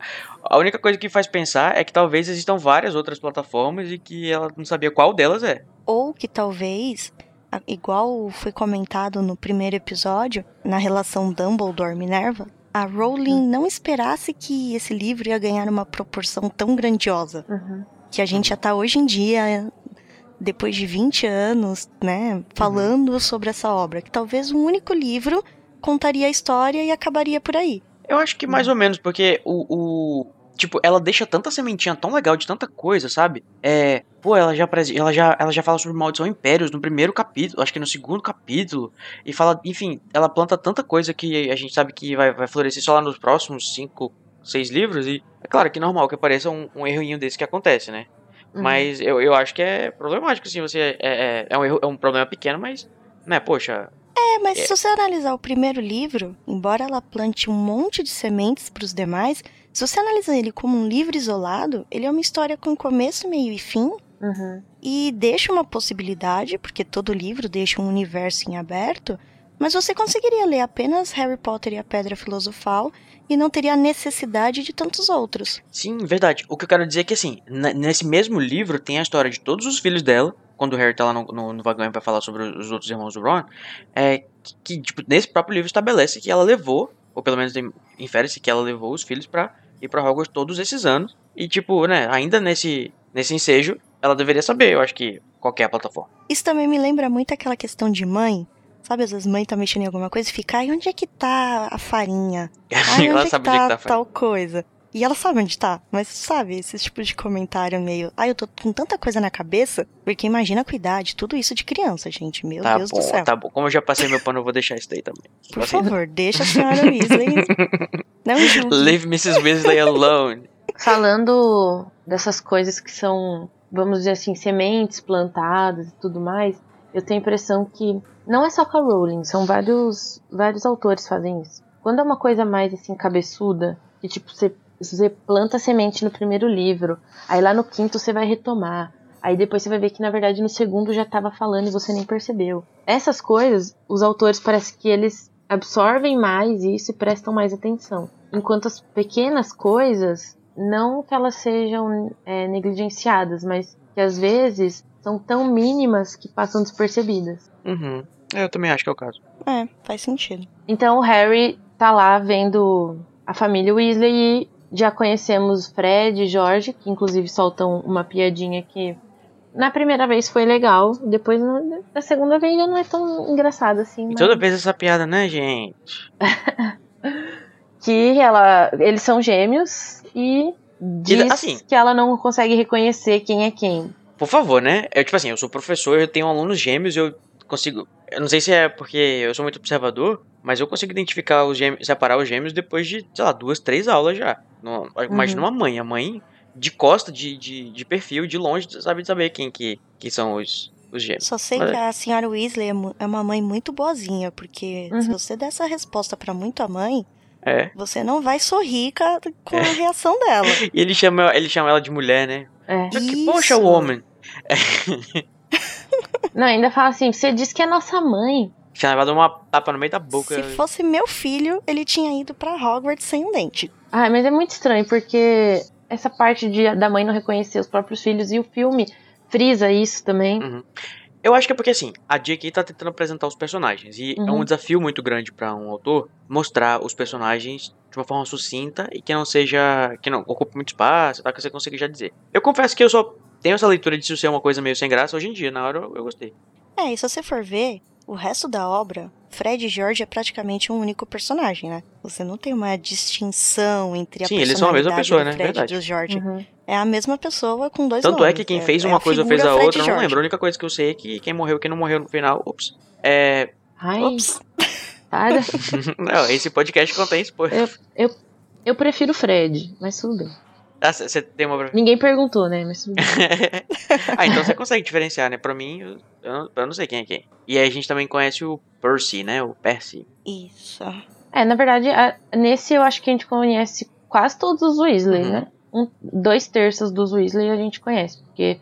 B: A única coisa que faz pensar é que talvez existam várias outras plataformas e que ela não sabia qual delas é.
C: Ou que talvez, igual foi comentado no primeiro episódio, na relação Dumbledore-Minerva, a Rowling não esperasse que esse livro ia ganhar uma proporção tão grandiosa.
A: Uhum.
C: Que a gente já tá hoje em dia, depois de 20 anos, né, falando sobre essa obra. Que talvez um único livro contaria a história e acabaria por aí.
B: Eu acho que mais ou menos, porque o, o. Tipo, ela deixa tanta sementinha tão legal de tanta coisa, sabe? É. Pô, ela já, ela já, ela já fala sobre Maldição Impérios no primeiro capítulo, acho que no segundo capítulo. E fala, enfim, ela planta tanta coisa que a gente sabe que vai, vai florescer só lá nos próximos cinco, seis livros. E é claro que é normal que apareça um, um errinho desse que acontece, né?
A: Uhum.
B: Mas eu, eu acho que é problemático, assim, você. É, é, é um, erro, é um problema pequeno, mas. Né, poxa.
C: É, mas
B: É.
C: se você analisar o primeiro livro, embora ela plante um monte de sementes para os demais, se você analisar ele como um livro isolado, ele é uma história com começo, meio e fim,
A: Uhum.
C: e deixa uma possibilidade, porque todo livro deixa um universo em aberto, mas você conseguiria ler apenas Harry Potter e a Pedra Filosofal e não teria a necessidade de tantos outros.
B: Sim, verdade. O que eu quero dizer é que, assim, nesse mesmo livro tem a história de todos os filhos dela. Quando o Harry tá lá no, no, no vagão vai falar sobre os outros irmãos do Ron. É que, que, tipo, nesse próprio livro estabelece que ela levou, ou pelo menos infere-se que ela levou os filhos pra ir pra Hogwarts todos esses anos. E, tipo, né, ainda nesse, nesse ensejo, ela deveria saber, eu acho que, qualquer plataforma.
C: Isso também me lembra muito aquela questão de mãe. Sabe, às vezes mãe tá mexendo em alguma coisa e fica, ai, onde é que tá a farinha? Ai,
B: ela
C: onde é que
B: onde é
C: tá,
B: que tá a farinha.
C: tal coisa? E ela sabe onde tá, mas sabe, esse tipo de comentário meio. Ai, eu tô com tanta coisa na cabeça, porque imagina cuidar de tudo isso de criança, gente. Meu
B: Tá
C: Deus
B: bom,
C: do céu.
B: tá bom. Como eu já passei meu pano, eu vou deixar isso daí também.
C: Por
B: Assim,
C: favor, deixa a senhora Weasley. Não julgue.
B: Leave Mrs. Weasley alone.
A: Falando dessas coisas que são, vamos dizer assim, sementes plantadas e tudo mais, eu tenho a impressão que não é só com a Rowling, são vários, vários autores que fazem isso. Quando é uma coisa mais assim, cabeçuda, que tipo, você, você planta semente no primeiro livro, aí lá no quinto você vai retomar. Aí depois você vai ver que na verdade no segundo já tava falando e você nem percebeu. Essas coisas, os autores parece que eles absorvem mais isso e prestam mais atenção. Enquanto as pequenas coisas, não que elas sejam é, negligenciadas, mas que às vezes são tão mínimas que passam despercebidas.
B: Uhum. Eu também acho que é o caso.
C: É, faz sentido.
A: Então o Harry tá lá vendo a família Weasley e já conhecemos Fred e George, que inclusive soltam uma piadinha que na primeira vez foi legal, depois na segunda vez já não é tão engraçado assim.
B: E
A: mas-
B: toda vez essa piada, né, gente?
A: que ela, eles são gêmeos e diz
B: assim-
A: que ela não consegue reconhecer quem é quem.
B: Por favor, né? Eu, tipo assim, eu sou professor, eu tenho alunos gêmeos, eu consigo. Eu não sei se é porque eu sou muito observador, mas eu consigo identificar os gêmeos, separar os gêmeos depois de, sei lá, duas, três aulas já. No, Imagina uma mãe, a mãe de costa, de, de, de perfil, de longe, sabe saber quem que, que são os, os gêmeos.
C: Só sei
B: Mas-
C: que a senhora Weasley é é uma mãe muito boazinha, porque se
A: Uhum.
C: você der essa resposta pra muita mãe,
B: É.
C: você não vai sorrir com a reação dela.
B: E ele chama, ele chama ela de mulher, né?
A: É.
B: Que,
C: Isso.
B: poxa, woman.
A: Não, ainda fala assim, você disse que é nossa mãe.
B: Tinha levado uma tapa no meio da boca.
C: Se fosse meu filho, ele tinha ido pra Hogwarts sem um dente.
A: Ai, mas é muito estranho, porque essa parte de, da mãe não reconhecer os próprios filhos e o filme frisa isso também.
B: Uhum. Eu acho que é porque assim, a J.K. tá tentando apresentar os personagens. E é um
A: Uhum.
B: desafio muito grande pra um autor mostrar os personagens de uma forma sucinta e que não seja. que não ocupe muito espaço, tá? Que você consiga já dizer. Eu confesso que eu só tenho essa leitura de isso ser uma coisa meio sem graça hoje em dia. Na hora eu, eu gostei.
C: É, e se você for ver, o resto da obra, Fred e George é praticamente um único personagem, né? Você não tem uma distinção entre a
B: Sim, eles são a mesma pessoa, né?
C: Fred
B: Verdade.
C: e do George.
A: Uhum.
C: É a mesma pessoa com dois
B: Tanto
C: nomes.
B: é que quem fez
C: é
B: uma
C: a
B: coisa ou fez a
C: Fred
B: outra, eu não lembro. A única coisa que eu sei é que quem morreu e quem não morreu no final. Ups. É.
A: Ai,
C: Ops.
A: para.
B: não, esse podcast contém spoiler.
A: Eu, eu prefiro o Fred, mas tudo bem.
B: Ah, Você tem uma.
A: Ninguém perguntou, né? Mas
B: ah, então você consegue diferenciar, né? Pra mim, eu, eu não, eu não sei quem é quem. E aí a gente também conhece o Percy, né? O Percy.
C: Isso.
A: É, na verdade, a- nesse eu acho que a gente conhece quase todos os Weasley,
B: Uhum.
A: né? Um, dois terços dos Weasley a gente conhece, porque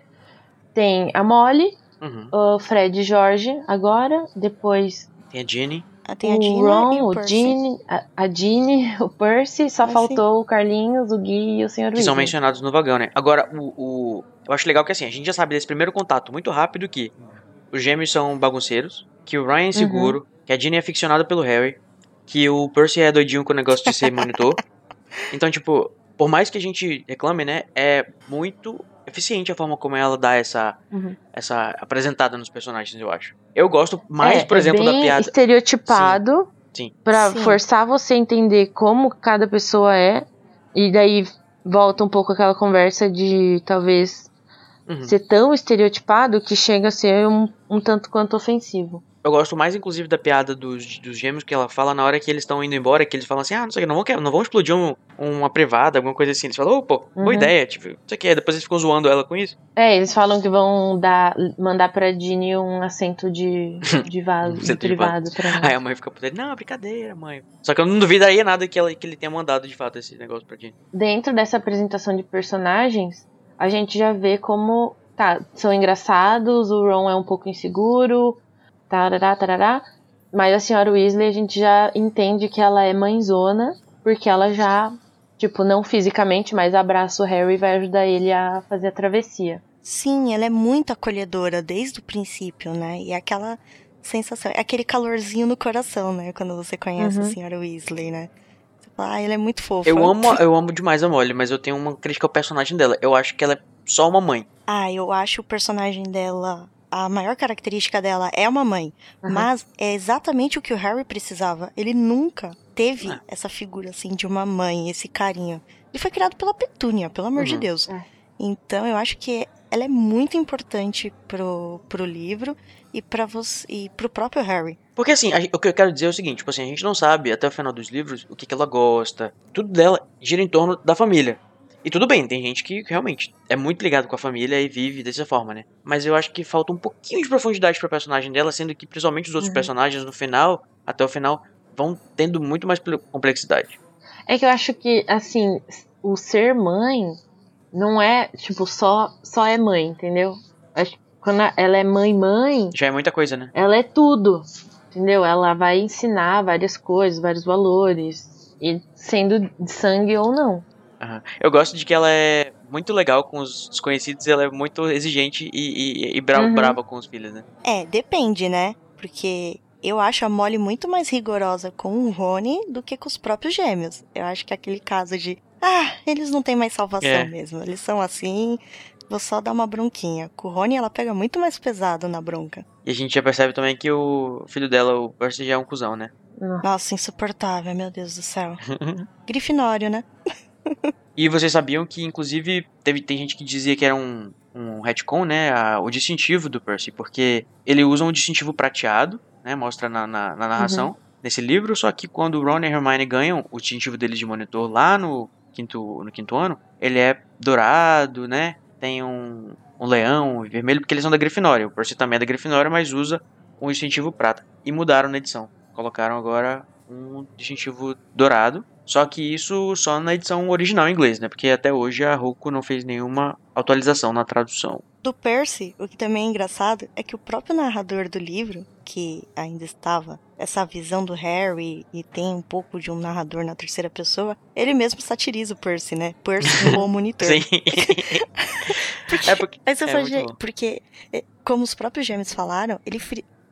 A: tem a Molly,
B: Uhum.
A: o Fred e Jorge agora, depois
B: Tem a Ginny.
C: Ah, Tem a
A: o
C: Gina
A: Ron,
C: e o,
A: o
C: Percy.
A: Ginny, a, a Ginny, o Percy, só
C: Ah,
A: faltou o Carlinhos, o Gui e o Sr.
B: Que são
A: Weasley.
B: mencionados no vagão, né? Agora, o, o- Eu acho legal que assim, a gente já sabe desse primeiro contato muito rápido que os gêmeos são bagunceiros, que o Ryan é inseguro, que a Ginny é ficcionada pelo Harry, que o Percy é doidinho com o negócio de ser monitor. Então, tipo, por mais que a gente reclame, né? É muito eficiente a forma como ela dá essa,
A: Uhum.
B: essa apresentada nos personagens, eu acho. Eu gosto mais,
A: É,
B: por exemplo,
A: é
B: da
A: bem
B: piada.
A: estereotipado
B: Sim.
A: pra
C: Sim.
A: forçar você a entender como cada pessoa é e daí volta um pouco aquela conversa de talvez
B: Uhum.
A: ser tão estereotipado que chega a ser um, um tanto quanto ofensivo.
B: Eu gosto mais, inclusive, da piada dos, dos gêmeos que ela fala na hora que eles estão indo embora, que eles falam assim, ah, não sei o que, não vão, não vão explodir um- uma privada, alguma coisa assim. Eles falam, ô, pô, boa
A: Uhum.
B: ideia, tipo, não sei o que. Depois eles ficam zoando ela com isso.
A: É, eles falam que vão dar, mandar pra Ginny um assento de, de vaso, de
B: assento de
A: privado pra ela.
B: Aí a mãe fica puta, não, brincadeira, mãe. Só que eu não duvidaria nada que, ela, que ele tenha mandado, de fato, esse negócio pra gente.
A: Dentro dessa apresentação de personagens, a gente já vê como, tá, são engraçados, o Ron é um pouco inseguro, tarará, tarará, mas a senhora Weasley a gente já entende que ela é mãezona, porque ela já, tipo, não fisicamente, mas abraça o Harry e vai ajudar ele a fazer a travessia.
C: Sim, ela é muito acolhedora desde o princípio, né? E é aquela sensação, é aquele calorzinho no coração, né? Quando você conhece
A: Uhum.
C: a senhora Weasley, né? Você fala, ah, ela é muito fofa.
B: Eu amo, eu amo demais a Molly, mas eu tenho uma crítica ao personagem dela. Eu acho que ela é só uma mãe.
C: Ah, eu acho o personagem dela. A maior característica dela é uma mãe.
A: Uhum.
C: Mas é exatamente o que o Harry precisava. Ele nunca teve
B: Ah.
C: essa figura assim de uma mãe, esse carinho. Ele foi criado pela Petúnia, pelo amor de
B: Uhum.
C: Deus.
A: É.
C: Então eu acho que ela é muito importante pro, pro livro e para você e pro próprio Harry.
B: Porque assim, a o que eu quero dizer é o seguinte, tipo assim, a gente não sabe até o final dos livros o que, que ela gosta. Tudo dela gira em torno da família. E tudo bem, tem gente que realmente é muito ligado com a família e vive dessa forma, né? Mas eu acho que falta um pouquinho de profundidade pra personagem dela, sendo que principalmente os outros
A: Uhum.
B: personagens no final, até o final, vão tendo muito mais ple- complexidade.
A: É que eu acho que, assim, o ser mãe não é, tipo, só, só é mãe, entendeu? Acho que quando ela é mãe-mãe,
B: Já é muita coisa, né?
A: ela é tudo, entendeu? Ela vai ensinar várias coisas, vários valores, e sendo de sangue ou não.
B: Aham. Eu gosto de que ela é muito legal com os desconhecidos, ela é muito exigente e, e, e bra-
A: Uhum.
B: brava com os filhos, né?
C: É, depende, né? Porque eu acho a Molly muito mais rigorosa com o Rony do que com os próprios gêmeos. Eu acho que é aquele caso de, ah, eles não têm mais salvação
B: É.
C: mesmo. Eles são assim, vou só dar uma bronquinha. Com o Rony, ela pega muito mais pesado na bronca.
B: E a gente já percebe também que o filho dela, o Percy, já é um cuzão, né?
C: Nossa, insuportável, meu Deus do céu. Grifinório, né?
B: E vocês sabiam que, inclusive, teve, tem gente que dizia que era um, um retcon, né? a- o distintivo do Percy, porque ele usa um distintivo prateado, né? Mostra na, na, na narração nesse livro, só que quando o Ron e Hermione ganham o distintivo deles de monitor lá no quinto, no quinto ano, ele é dourado, né? Tem um, um leão vermelho, porque eles são da Grifinória. O Percy também é da Grifinória, mas usa um distintivo prata. E mudaram na edição. Colocaram agora um distintivo dourado. Só que isso só na edição original em inglês, né? Porque até hoje a Roku não fez nenhuma atualização na tradução.
C: Do Percy, o que também é engraçado é que o próprio narrador do livro, que ainda estava essa visão do Harry e tem um pouco de um narrador na terceira pessoa, ele mesmo satiriza o Percy, né? Percy no monitor.
B: Sim. é porque.
C: Aí você
B: É
C: fala, "Gente,
B: bom."
C: porque, é, como os próprios gêmeos falaram, ele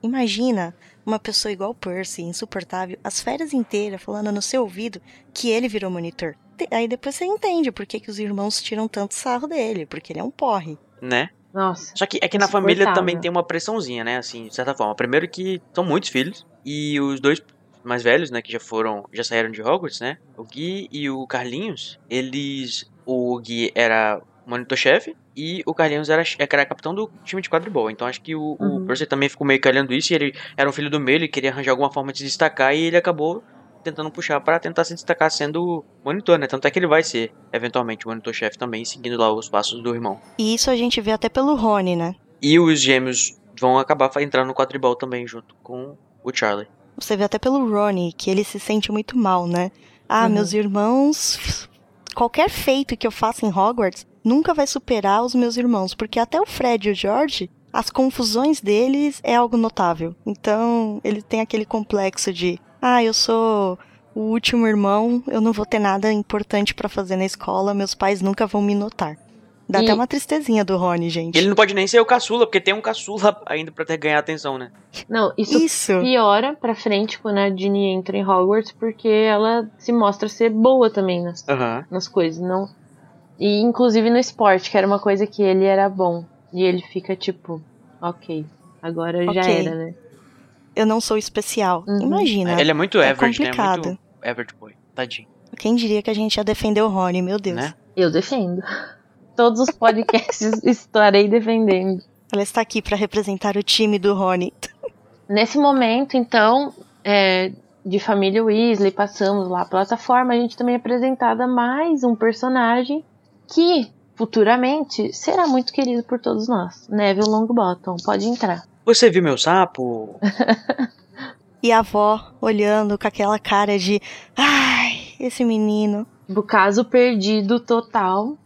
C: imagina uma pessoa igual Percy, insuportável, as férias inteiras falando no seu ouvido que ele virou monitor. Aí depois você entende por que, que os irmãos tiram tanto sarro dele, porque ele é um porre.
B: Né?
A: Nossa.
B: Só que é que na família também tem uma pressãozinha, né? Assim, de certa forma. Primeiro que são muitos filhos. E os dois mais velhos, né? Que já foram. Já saíram de Hogwarts, né? O Gui e o Carlinhos. Eles. O Gui era monitor-chefe. E o Carlinhos era, era capitão do time de quadribol. Então acho que o, o
A: Uhum.
B: Percy também ficou meio calhando isso. E ele era um filho do meio. Ele queria arranjar alguma forma de se destacar. E ele acabou tentando puxar para tentar se destacar sendo monitor, né? Tanto é que ele vai ser, eventualmente, monitor-chefe também, seguindo lá os passos do irmão.
C: E isso a gente vê até pelo Rony, né?
B: E os gêmeos vão acabar entrando no quadribol também, junto com o Charlie.
C: Você vê até pelo Ronnie que ele se sente muito mal, né? Ah,
A: Uhum.
C: meus irmãos. Qualquer feito que eu faça em Hogwarts nunca vai superar os meus irmãos, porque até o Fred e o George, as confusões deles é algo notável. Então, ele tem aquele complexo de: ah, eu sou o último irmão, eu não vou ter nada importante pra fazer na escola, meus pais nunca vão me notar. Dá
A: E-
C: até uma tristezinha do Rony, gente.
B: Ele não pode nem ser o caçula, porque tem um caçula ainda pra ter ganhar atenção, né?
A: Não, isso
C: Isso.
A: piora pra frente quando a Ginny entra em Hogwarts, porque ela se mostra ser boa também nas,
B: Aham.
A: nas coisas, não. E inclusive no esporte, que era uma coisa que ele era bom. E ele fica tipo, ok, agora já
C: Ok.
A: era, né?
C: Eu não sou especial.
A: Uhum.
C: Imagina.
B: Ele é muito
C: é
B: average, né?
C: complicado.
B: Muito average boy. Tadinho.
C: Quem diria que a gente ia defender o Rony, meu Deus.
B: Né?
A: Eu defendo. Todos os podcasts estarei defendendo.
C: Ela está aqui pra representar o time do Rony.
A: Nesse momento, então, é, de família Weasley, passamos lá a plataforma, a gente também é apresentada mais um personagem que futuramente será muito querido por todos nós. Neville Longbottom, pode entrar.
B: Você viu meu sapo?
C: E a avó olhando com aquela cara de. Ai, esse menino.
A: O caso perdido total.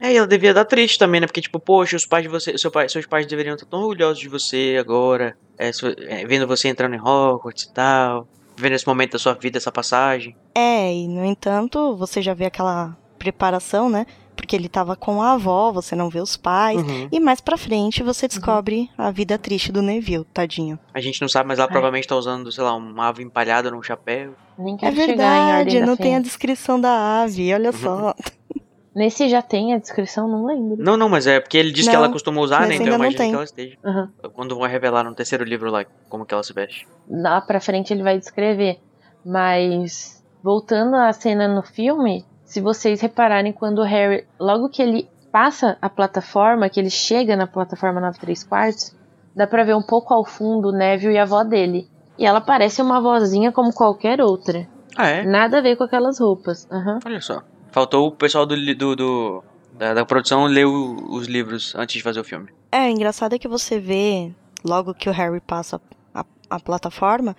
B: É, e ela devia dar triste também, né? Porque, tipo, poxa, os pais de você, seu pai, seus pais deveriam estar tão orgulhosos de você agora, é, é, vendo você entrando em Hogwarts e tal, vendo esse momento da sua vida, essa passagem.
C: É, e no entanto, você já vê aquela preparação, né? Porque ele tava com a avó, você não vê os pais.
B: Uhum.
C: E mais pra frente você descobre a vida triste do Neville, tadinho.
B: A gente não sabe, mas ela
A: É.
B: provavelmente tá usando, sei lá, uma ave empalhada num chapéu.
A: Nem
C: É verdade, não tem a descrição da ave, olha
B: Uhum.
C: só.
A: Nesse já tem a descrição, não lembro.
B: Não, não, mas é porque ele disse que ela costuma usar, né? Então
C: ainda
B: eu
C: não
B: imagino
C: tem.
B: que ela esteja.
A: Aham.
B: Quando vão revelar no terceiro livro lá como que ela se veste.
A: lá pra frente ele vai descrever. Mas voltando à cena no filme, se vocês repararem quando o Harry, logo que ele passa a plataforma, que ele chega na plataforma 9 3 quartos, dá pra ver um pouco ao fundo o Neville e a avó dele. E ela parece uma vozinha como qualquer outra.
B: Ah, é?
A: Nada a ver com aquelas roupas. Aham.
B: Olha só. Faltou o pessoal do, do, do- da, da produção ler o- os livros antes de fazer o filme.
C: É, engraçado é que você vê, logo que o Harry passa a, a plataforma,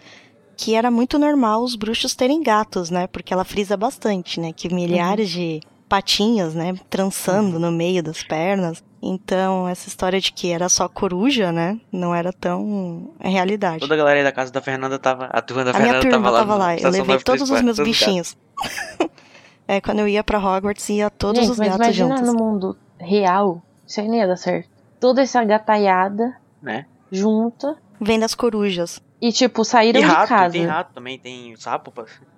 C: que era muito normal os bruxos terem gatos, né? Porque ela frisa bastante, né? Que milhares de patinhas, né? Trançando no meio das pernas. Então, essa história de que era só coruja, né? Não era tão é realidade.
B: Toda a galera aí da casa da Fernanda tava. A turma da
C: A minha
B: Fernanda
C: turma
B: tava lá.
C: tava lá. Eu levei
B: 934,
C: todos os meus bichinhos. é, quando eu ia pra Hogwarts, ia todos
A: Gente,
C: os
A: mas
C: gatos
A: imagina
C: juntos.
A: no mundo real, isso aí não ia dar certo. Toda essa gataiada
B: Né?
A: junta.
C: Vendo as corujas.
A: E, tipo, saíram
B: E
A: de
B: rato,
A: casa.
B: tem rato também, tem sapo.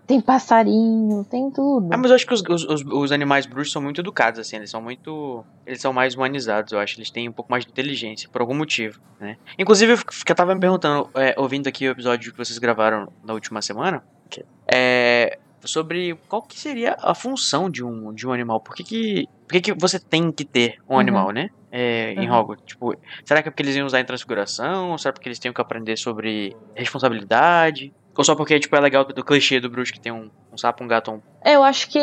A: Tem passarinho, tem tudo.
B: Ah, mas eu acho que os, os, os- animais bruxos são muito educados, assim, eles são muito. Eles são mais humanizados, eu acho. Eles têm um pouco mais de inteligência, por algum motivo, né? Inclusive, eu, eu tava me perguntando, é, ouvindo aqui o episódio que vocês gravaram na última semana, é, sobre qual que seria a função de um, de um animal. Por que, que, por que, que você tem que ter um
A: Uhum.
B: animal, né? É, Em
A: Uhum.
B: Hogwarts. Tipo, será que é porque eles iam usar em transfiguração? Ou será porque eles têm que aprender sobre responsabilidade? Ou só porque, tipo, é legal do clichê do bruxo que tem um, um sapo, um gato, um
A: É, Eu acho que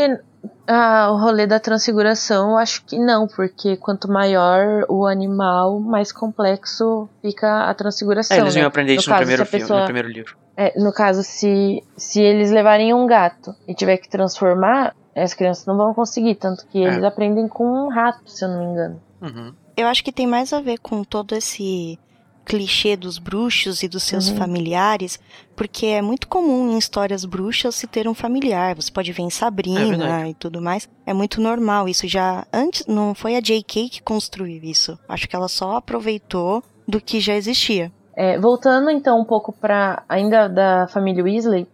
A: ah, o rolê da transfiguração, eu acho que não, porque quanto maior o animal, mais complexo fica a transfiguração.
B: É, eles
A: né?
B: iam aprender
A: No
B: isso no
A: caso,
B: primeiro
A: se a
B: filme,
A: pessoa-
B: no primeiro livro.
A: É, no caso, se, se eles levarem um gato e tiver que transformar, as crianças não vão conseguir, tanto que
B: É.
A: eles aprendem com um rato, se eu não me engano.
B: Uhum.
C: Eu acho que tem mais a ver com todo esse clichê dos bruxos e dos seus
A: Uhum.
C: familiares, porque é muito comum em histórias bruxas se ter um familiar. Você pode ver em
B: É
C: Sabrina
B: verdade.
C: e tudo mais. É muito normal. Isso já antes não foi a J.K. que construiu isso. Acho que ela só aproveitou do que já existia.
A: É, voltando então um pouco para ainda da família Weasley,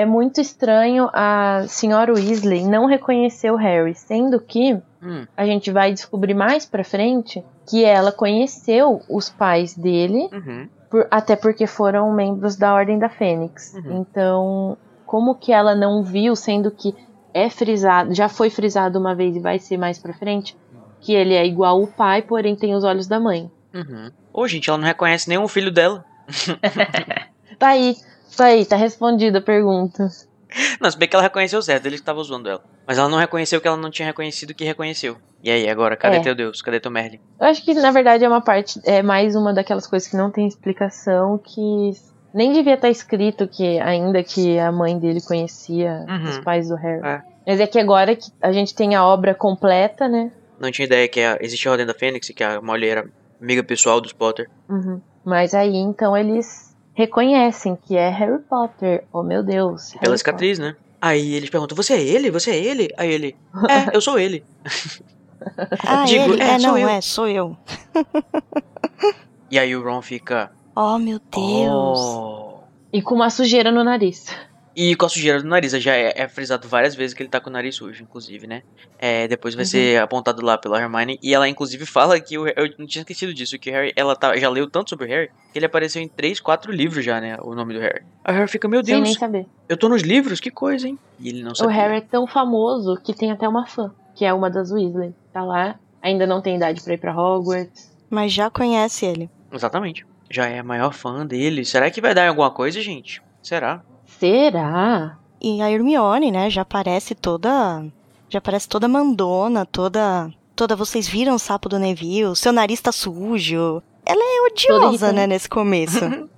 A: é muito estranho a senhora Weasley não reconhecer o Harry, sendo que
B: Hum,
A: a gente vai descobrir mais pra frente que ela conheceu os pais dele,
B: uhum.
A: por- até porque foram membros da Ordem da Fênix.
B: Uhum.
A: Então, como que ela não viu, sendo que é frisado, já foi frisado uma vez e vai ser mais pra frente, que ele é igual o pai, porém tem os olhos da mãe.
B: Uhum. Ô, gente, ela não reconhece nenhum filho dela.
A: Tá aí, tá aí, tá respondida a pergunta.
B: Não, se bem que ela reconheceu certo, ele que tava zoando ela. Mas ela não reconheceu que ela não tinha reconhecido que reconheceu. E aí, agora, cadê
A: É.
B: teu Deus? Cadê teu Merlin?
A: Eu acho que na verdade é uma parte, é mais uma daquelas coisas que não tem explicação que Nem devia estar escrito que ainda que a mãe dele conhecia
B: Uhum.
A: os pais do Harry.
B: É.
A: Mas é que agora que a gente tem a obra completa, né?
B: Não tinha ideia que a- existia a Ordem da Fênix, que a Molly era amiga pessoal dos Potter.
A: Uhum. Mas aí então eles reconhecem que é Harry Potter. Oh meu Deus.
B: Pela
A: Harry
B: cicatriz, né? Aí eles perguntam, você é ele? Você é ele? Aí ele, é, eu sou ele.
C: Ah,
B: Digo,
C: ele?
B: é,
C: É,
B: sou
C: não,
B: eu.
C: é, sou eu.
B: E aí o Ron fica,
C: Oh, meu Deus.
B: oh.
A: E com uma sujeira no nariz.
B: E com a sujeira do nariz, já é, é frisado várias vezes que ele tá com o nariz sujo, inclusive, né? É, depois vai ser apontado lá pela Hermione. E ela, inclusive, fala que o, eu não tinha esquecido disso, que o Harry, ela tá, já leu tanto sobre o Harry, que ele apareceu em 3, 4 livros já, né? O nome do Harry. Aí o Harry fica, meu
A: Sem nem
B: Deus,
A: saber.
B: eu tô nos livros, que coisa, hein? E ele não
A: O
B: sabia.
A: Harry é tão famoso que tem até uma fã, que é uma das Weasley. Tá lá, ainda não tem idade pra ir pra Hogwarts.
C: Mas já conhece ele.
B: Exatamente. Já é a maior fã dele. Será que vai dar em alguma coisa, gente? Será?
A: Será?
C: E a Hermione, né, já parece toda. Já parece toda mandona, toda. Toda. Vocês viram o sapo do Neville? Seu nariz tá sujo. Ela é odiosa, né, nesse começo.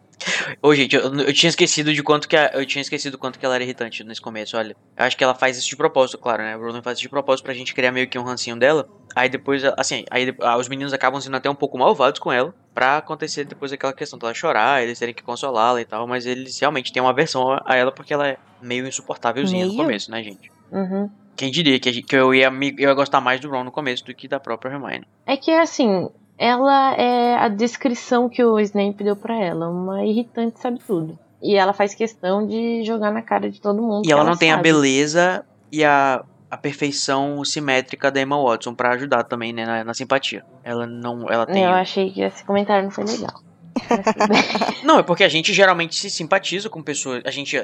B: Ô, gente, eu, eu tinha esquecido de quanto que a- eu tinha esquecido quanto que ela era irritante nesse começo, olha. Eu acho que ela faz isso de propósito, claro, né? O Rowling faz isso de propósito pra gente criar meio que um rancinho dela. Aí depois, assim, aí ah, os meninos acabam sendo até um pouco malvados com ela. Pra acontecer depois aquela questão dela chorar, eles terem que consolá-la e tal. Mas eles realmente têm uma aversão a- a ela porque ela é meio insuportávelzinha no
C: Meio?
B: começo, né, gente?
A: Uhum.
B: Quem diria que, a gente- que eu, ia, me- eu ia gostar mais do Ron no começo do que da própria Hermione.
A: É que assim, ela é a descrição que o Snape deu pra ela, uma irritante sabe tudo. E ela faz questão de jogar na cara de todo mundo.
B: E
A: que
B: ela não tem a
A: sabe.
B: beleza e a, a perfeição simétrica da Emma Watson pra ajudar também, né, na, na simpatia. Ela não, ela tem.
A: Eu achei que esse comentário não foi legal.
B: Não, é porque a gente geralmente se simpatiza com pessoas. A gente.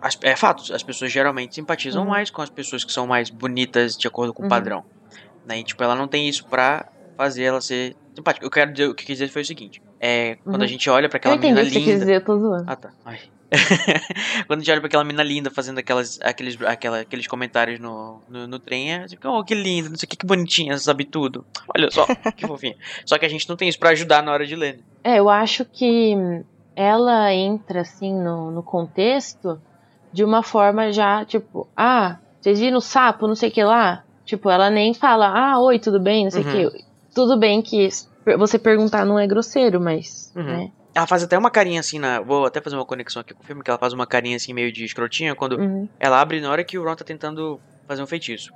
B: as- é fato, as pessoas geralmente simpatizam
A: Uhum.
B: mais com as pessoas que são mais bonitas de acordo com o
A: Uhum.
B: padrão. Né? E, tipo, ela não tem isso pra fazer ela ser simpática. Eu quero dizer, o que eu quis dizer foi o seguinte: é, quando
A: Uhum.
B: a gente olha pra
A: eu
B: aquela
A: entendi
B: menina
A: que
B: linda.
A: dizer, eu tô zoando.
B: Ah, tá. Ai. Quando a gente olha pra aquela mina linda fazendo aquelas, aqueles, aquela, aqueles comentários no, no, no trem, é tipo, oh, que linda, não sei o que, que bonitinha, sabe tudo. Olha só, que fofinha. Só que a gente não tem isso pra ajudar na hora de ler. né?
A: É, eu acho que ela entra assim no, no contexto de uma forma já, tipo, ah, vocês viram o sapo, não sei o que lá? Tipo, ela nem fala, ah, oi, tudo bem, não sei o
B: Uhum.
A: que. Tudo bem que você perguntar não é grosseiro, mas,
B: Uhum.
A: né?
B: Ela faz até uma carinha assim na. Vou até fazer uma conexão aqui com o filme, que ela faz uma carinha assim meio de escrotinha quando
A: Uhum.
B: ela abre na hora que o Ron tá tentando fazer um feitiço.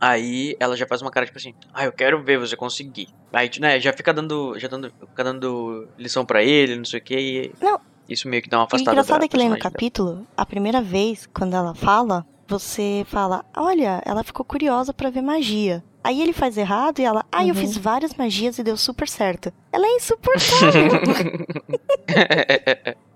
B: Aí ela já faz uma cara tipo assim, ah, eu quero ver você conseguir. Aí, né, já fica dando. Já dando, fica dando lição pra ele, não sei o que, e
C: Não.
B: isso meio que dá uma
C: E o
B: afastada
C: engraçado é que lendo o
B: dela.
C: capítulo, a primeira vez, quando ela fala, você fala, olha, ela ficou curiosa pra ver magia. Aí ele faz errado e ela, ah, eu
A: Uhum.
C: fiz várias magias e deu super certo. Ela é insuportável.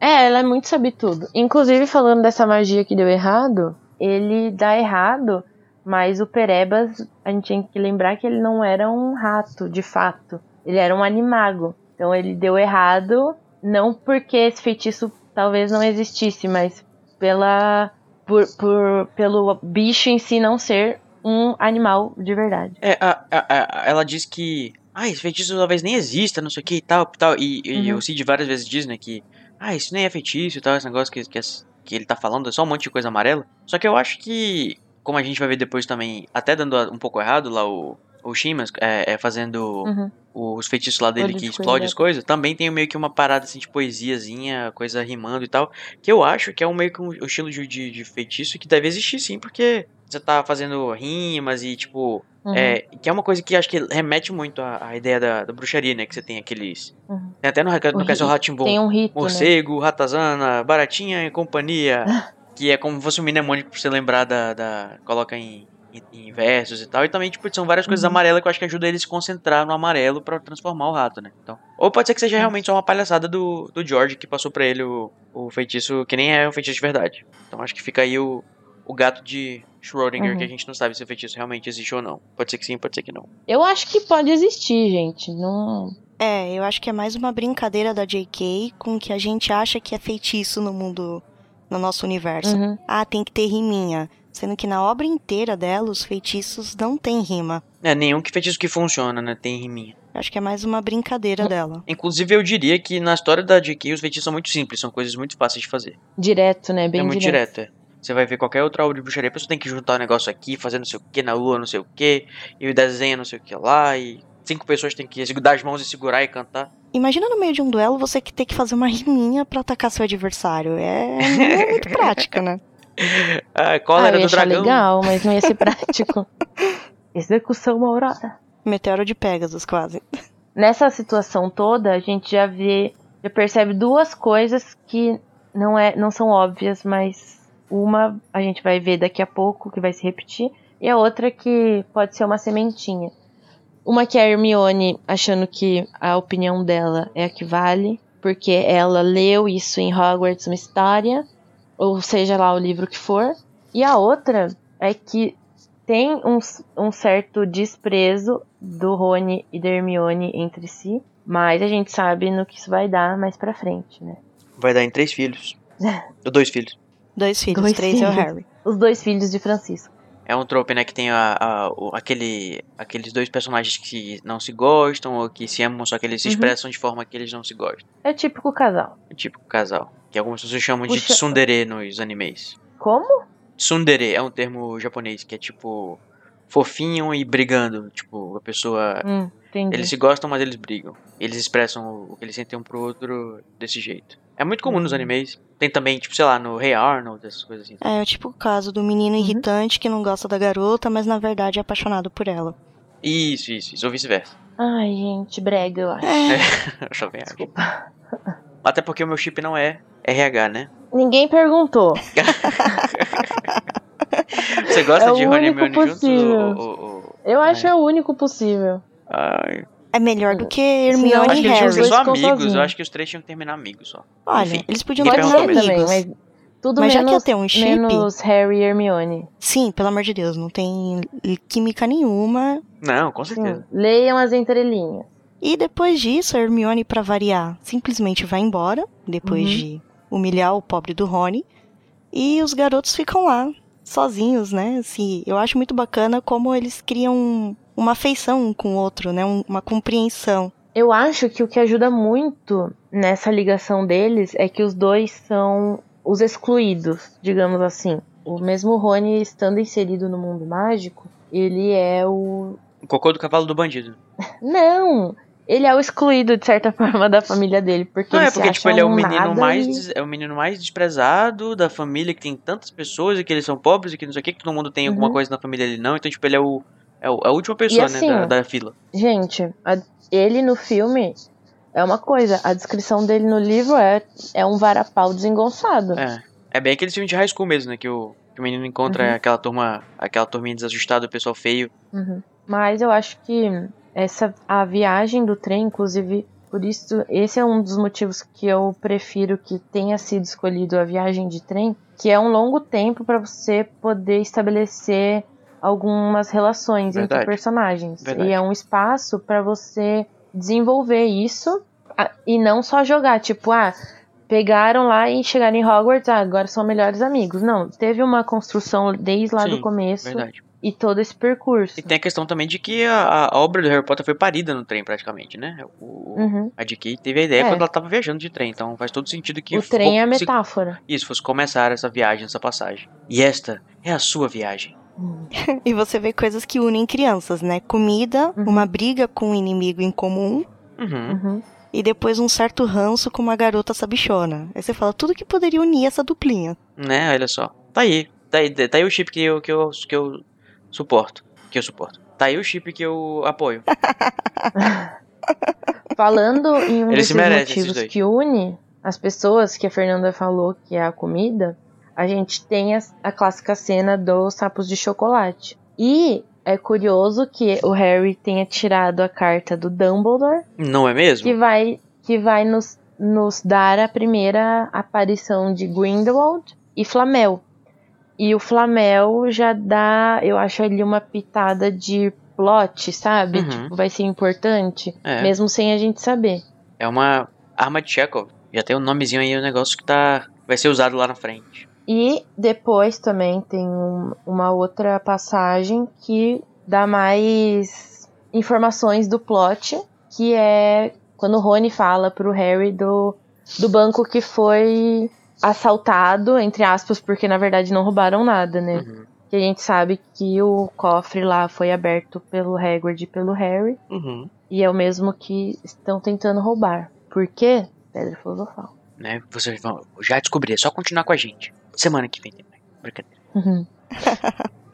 A: É, ela é muito sabe tudo. Inclusive, falando dessa magia que deu errado, ele dá errado, mas o Perebas, a gente tem que lembrar que ele não era um rato, de fato. Ele era um animago. Então ele deu errado, não porque esse feitiço talvez não existisse, mas pela por, por- pelo bicho em si não ser um animal de verdade.
B: É, a- a- a- ela diz que. Ah, esse feitiço talvez nem exista, não sei o que e tal, tal. E, e
A: Uhum.
B: o Cid várias vezes diz, né, que. Ah, isso nem é feitiço e tal, esse negócio que, que, que ele tá falando é só um monte de coisa amarela. Só que eu acho que. Como a gente vai ver depois também, até dando um pouco errado lá, o. O Shimas é, é fazendo
A: Uhum.
B: os feitiços lá dele
A: Olho
B: que
A: de
B: explode as coisas. Também tem meio que uma parada assim de poesiazinha, coisa rimando e tal. Que eu acho que é um meio que um, um estilo de, de, de feitiço que deve existir sim, porque você tá fazendo rimas e tipo.
A: Uhum.
B: É, que é uma coisa que acho que remete muito à, à ideia da, da bruxaria, né? Que você tem aqueles.
A: Uhum.
B: Tem até no, no
A: O
B: Castelo
A: ri-
B: Ratimbun.
A: Tem um rito, né?
B: Morcego, Ratazana, Baratinha e companhia. que é como se fosse um mnemônico pra você lembrar da. da coloca em, em, em versos e tal. E também, tipo, são várias coisas
A: Uhum.
B: amarelas que eu acho que ajuda ele a se concentrar no amarelo pra transformar o rato, né? Então. Ou pode ser que seja realmente só uma palhaçada do, do George que passou pra ele o, o feitiço que nem é um feitiço de verdade. Então acho que fica aí o, o gato de Schrödinger,
A: Uhum.
B: que a gente não sabe se o feitiço realmente existe ou não. Pode ser que sim, pode ser que não.
A: Eu acho que pode existir, gente. Não.
C: é, eu acho que é mais uma brincadeira da JK com o que a gente acha que é feitiço no mundo, no nosso universo.
A: Uhum.
C: Ah, tem que ter riminha. Sendo que na obra inteira dela, os feitiços não têm rima.
B: É, nenhum que feitiço que funciona, né? Tem riminha.
C: Eu acho que é mais uma brincadeira dela.
B: Inclusive, eu diria que na história da JK os feitiços são muito simples, são coisas muito fáceis de fazer.
A: Direto, né? Bem
B: é muito
A: direto.
B: direto, é. Você vai ver qualquer outra obra de bruxaria, a pessoa tem que juntar um negócio aqui, fazer não sei o que na lua, não sei o que, e desenha não sei o que lá, e cinco pessoas têm que dar as mãos e segurar e cantar.
C: Imagina no meio de um duelo você que ter que fazer uma riminha pra atacar seu adversário. É, é muito prática, né?
B: Ah,
A: Ah,
B: cólera
A: eu ia
B: do
A: achar
B: dragão.
A: legal, mas não ia ser prático. Execução uma hora.
C: Meteoro de Pegasus, quase.
A: Nessa situação toda, a gente já vê, já percebe duas coisas que não, é, não são óbvias, mas uma a gente vai ver daqui a pouco, que vai se repetir, e a outra que pode ser uma sementinha. Uma que é a Hermione achando que a opinião dela é a que vale, porque ela leu isso em Hogwarts, uma história, ou seja lá o livro que for. E a outra é que tem um, um certo desprezo do Rony e da Hermione entre si, mas a gente sabe no que isso vai dar mais pra frente, né?
B: Vai dar em três filhos. Ou dois filhos.
C: Dois filhos,
A: Dois
C: três é o
A: filhos.
C: Harry.
A: Os dois filhos de Francisco.
B: É um trope, né, que tem a, a- o- aquele, aqueles dois personagens que não se gostam ou que se amam, só que eles se
A: Uhum.
B: expressam de forma que eles não se gostam.
A: É típico casal.
B: É tipo casal. Que algumas pessoas chamam de
A: Puxa-
B: tsundere nos animes.
A: Como?
B: Tsundere é um termo japonês que é tipo fofinho e brigando. Tipo, a pessoa.
A: Hum, entendi.
B: Eles se gostam, mas eles brigam. Eles expressam o que eles sentem um pro outro desse jeito. É muito comum nos
A: Uhum.
B: animes. Tem também, tipo, sei lá, no Rei Arnold, essas coisas assim.
C: É o tipo caso do menino
A: Uhum.
C: irritante que não gosta da garota, mas na verdade é apaixonado por ela.
B: Isso, isso, isso. Ou vice-versa.
A: Ai, gente, brega, eu acho.
C: É,
B: Eu também acho.
A: Desculpa.
B: Até porque o meu chip não é RH, né?
A: Ninguém perguntou.
B: Você gosta
A: É o
B: de Rony e Hermione juntos? Ou, ou- ou-
A: Eu acho
B: É.
A: é o único possível.
B: Ai,
C: é melhor do que Hermione
B: acho
C: e
B: que eles tinham que
C: Harry.
B: ser só amigos. Eu acho que os três tinham que terminar amigos só.
C: Olha,
B: Enfim,
C: eles podiam ter amigos.
A: também, mas tudo
C: Mas já que
A: menos,
C: ia ter um chip-
A: menos Harry e Hermione.
C: Sim, pelo amor de Deus, não tem química nenhuma.
B: Não, com
A: Sim,
B: certeza.
A: leiam as entrelinhas.
C: E depois disso, a Hermione, pra variar, simplesmente vai embora, depois
A: Uhum.
C: de humilhar o pobre do Rony. E os garotos ficam lá, sozinhos, né? Assim, eu acho muito bacana como eles criam uma afeição um com o outro, né? Um- uma compreensão.
A: Eu acho que o que ajuda muito nessa ligação deles é que os dois são os excluídos, digamos assim. O mesmo Rony estando inserido no mundo mágico, ele é o.
B: O cocô do cavalo do bandido.
A: Não! Ele é o excluído, de certa forma, da família dele. Porque
B: Não,
A: ele
B: é
A: se
B: porque,
A: acha
B: tipo, ele é o menino mais.
A: e-
B: É o menino mais desprezado da família, que tem tantas pessoas e que eles são pobres e que não sei o que, que todo mundo tem alguma
A: Uhum.
B: coisa na família dele não. Então, tipo, ele é o. É o- a última pessoa,
A: assim,
B: né, da, da fila.
A: Gente, a- ele no filme é uma coisa. A descrição dele no livro é, é um varapau desengonçado.
B: É. É bem aquele filme de high school mesmo, né? Que o, que o menino encontra
A: Uhum.
B: aquela turma. Aquela turminha desajustada, o pessoal feio.
A: Uhum. Mas eu acho que essa a viagem do trem, inclusive, por isso esse é um dos motivos que eu prefiro que tenha sido escolhido a viagem de trem, que é um longo tempo para você poder estabelecer algumas relações
B: Verdade.
A: entre personagens
B: Verdade.
A: e é um espaço para você desenvolver isso e não só jogar tipo ah pegaram lá e chegaram em Hogwarts ah, agora são melhores amigos não teve uma construção desde lá
B: Sim,
A: do começo
B: Verdade.
A: e todo esse percurso
B: E tem a questão também de que a, a obra do Harry Potter foi parida no trem, praticamente, né? O,
A: Uhum.
B: A JK teve a ideia
A: É.
B: quando ela tava viajando de trem, então faz todo sentido que
A: o trem é a metáfora.
B: Isso, fosse começar essa viagem, essa passagem. E esta é a sua viagem.
C: E você vê coisas que unem crianças, né? Comida,
A: Uhum.
C: uma briga com um inimigo em comum.
B: Uhum.
A: Uhum.
C: E depois um certo ranço com uma garota sabichona. Aí você fala tudo que poderia unir essa duplinha.
B: Né, olha só. Tá aí. Tá aí, tá aí o chip que eu, que, eu, que eu suporto. Que eu suporto. Tá aí o chip que eu apoio.
A: Falando em um
B: Eles
A: desses motivos que une as pessoas, que a Fernanda falou que é a comida, a gente tem a, a clássica cena dos sapos de chocolate. E é curioso que o Harry tenha tirado a carta do Dumbledore,
B: Não é mesmo?
A: que vai, que vai nos, nos dar a primeira aparição de Grindelwald e Flamel. E o Flamel já dá, eu acho ali uma pitada de plot, sabe?
B: Uhum.
A: Tipo, vai ser importante,
B: É.
A: mesmo sem a gente saber.
B: É uma arma de Chekhov. Já tem um nomezinho aí, um negócio que tá. Vai ser usado lá na frente.
A: E depois também tem um- uma outra passagem que dá mais informações do plot, que é quando o Rony fala pro Harry do, do banco que foi assaltado, entre aspas, porque na verdade não roubaram nada, né?
B: Uhum.
A: Que a gente sabe que o cofre lá foi aberto pelo Hagrid e pelo Harry.
B: Uhum.
A: E é o mesmo que estão tentando roubar. Por quê? Pedra filosofal.
B: Né? Vocês vão já descobrir, é só continuar com a gente. Semana que vem também. Brincadeira.
A: Uhum.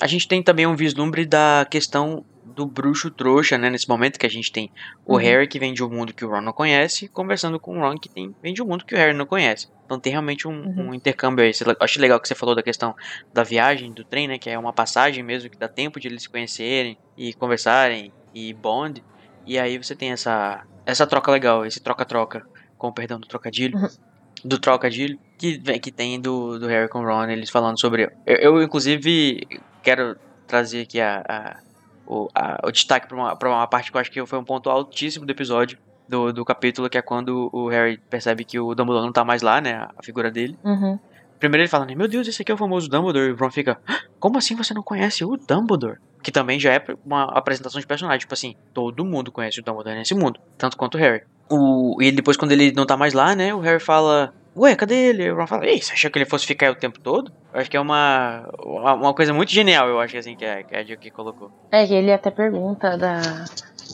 B: A gente tem também um vislumbre da questão do bruxo trouxa, né? Nesse momento que a gente tem o
A: Uhum.
B: Harry que vem de um mundo que o Ron não conhece, conversando com o Ron que tem, vem de um mundo que o Harry não conhece. Então tem realmente um,
A: Uhum.
B: um intercâmbio aí. Eu Acho legal que você falou da questão da viagem, do trem, né? Que é uma passagem mesmo, que dá tempo de eles se conhecerem e conversarem e bond. E aí você tem essa, essa troca legal, esse troca-troca, com o perdão do trocadilho.
A: Uhum.
B: Do trocadilho que, que tem do, do Harry com o Ron, eles falando sobre. Eu, eu, inclusive, quero trazer aqui a, a- o, a- o destaque pra uma, pra uma parte que eu acho que foi um ponto altíssimo do episódio, do, do capítulo, que é quando o Harry percebe que o Dumbledore não tá mais lá, né? A figura dele.
A: Uhum.
B: Primeiro ele fala, meu Deus, esse aqui é o famoso Dumbledore. E o Ron fica, "Ah, como assim você não conhece o Dumbledore? Que também já é uma apresentação de personagem. Tipo assim, todo mundo conhece o Dumbledore nesse mundo. Tanto quanto o Harry. O, e depois, quando ele não tá mais lá, né, o Harry fala, ué, cadê ele? E o Ron fala, ei, você achou que ele fosse ficar aí o tempo todo? Eu acho que é uma, uma, coisa muito genial, eu acho, assim, que a, que a colocou.
A: É que ele até pergunta da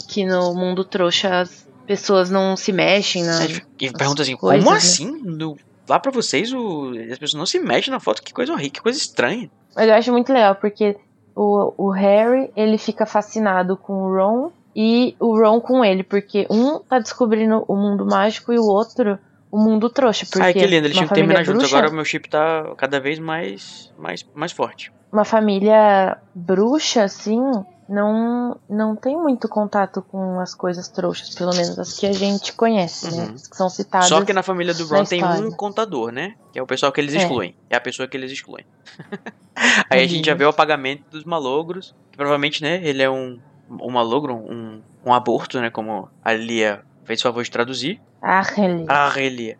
A: que no mundo trouxa as pessoas não se mexem na.
B: É, tipo, e pergunta assim,
A: coisas,
B: como
A: né?
B: assim? No- lá pra vocês, o, as pessoas não se mexem na foto, que coisa horrível, que coisa estranha.
A: Mas eu acho muito legal, porque o, o Harry, ele fica fascinado com o Ron e o Ron com ele, porque um tá descobrindo o mundo mágico e o outro o mundo trouxa. Porque
B: Ai, que lindo, eles tinham que terminar juntos.
A: bruxa-
B: Agora o meu chip tá cada vez mais, mais, mais forte.
A: Uma família bruxa, assim, não, não tem muito contato com as coisas trouxas, pelo menos as que a gente conhece, né?
B: Uhum.
A: As que são citadas.
B: Só que na família do Ron tem um contador, né? Que é o pessoal que eles
A: É.
B: excluem. É a pessoa que eles excluem. Aí a gente já vê o apagamento dos malogros. Que provavelmente, né? Ele é um, um malogro, um, um aborto, né? Como a Lia fez o favor de traduzir.
A: Ah, ele.
B: A Relia.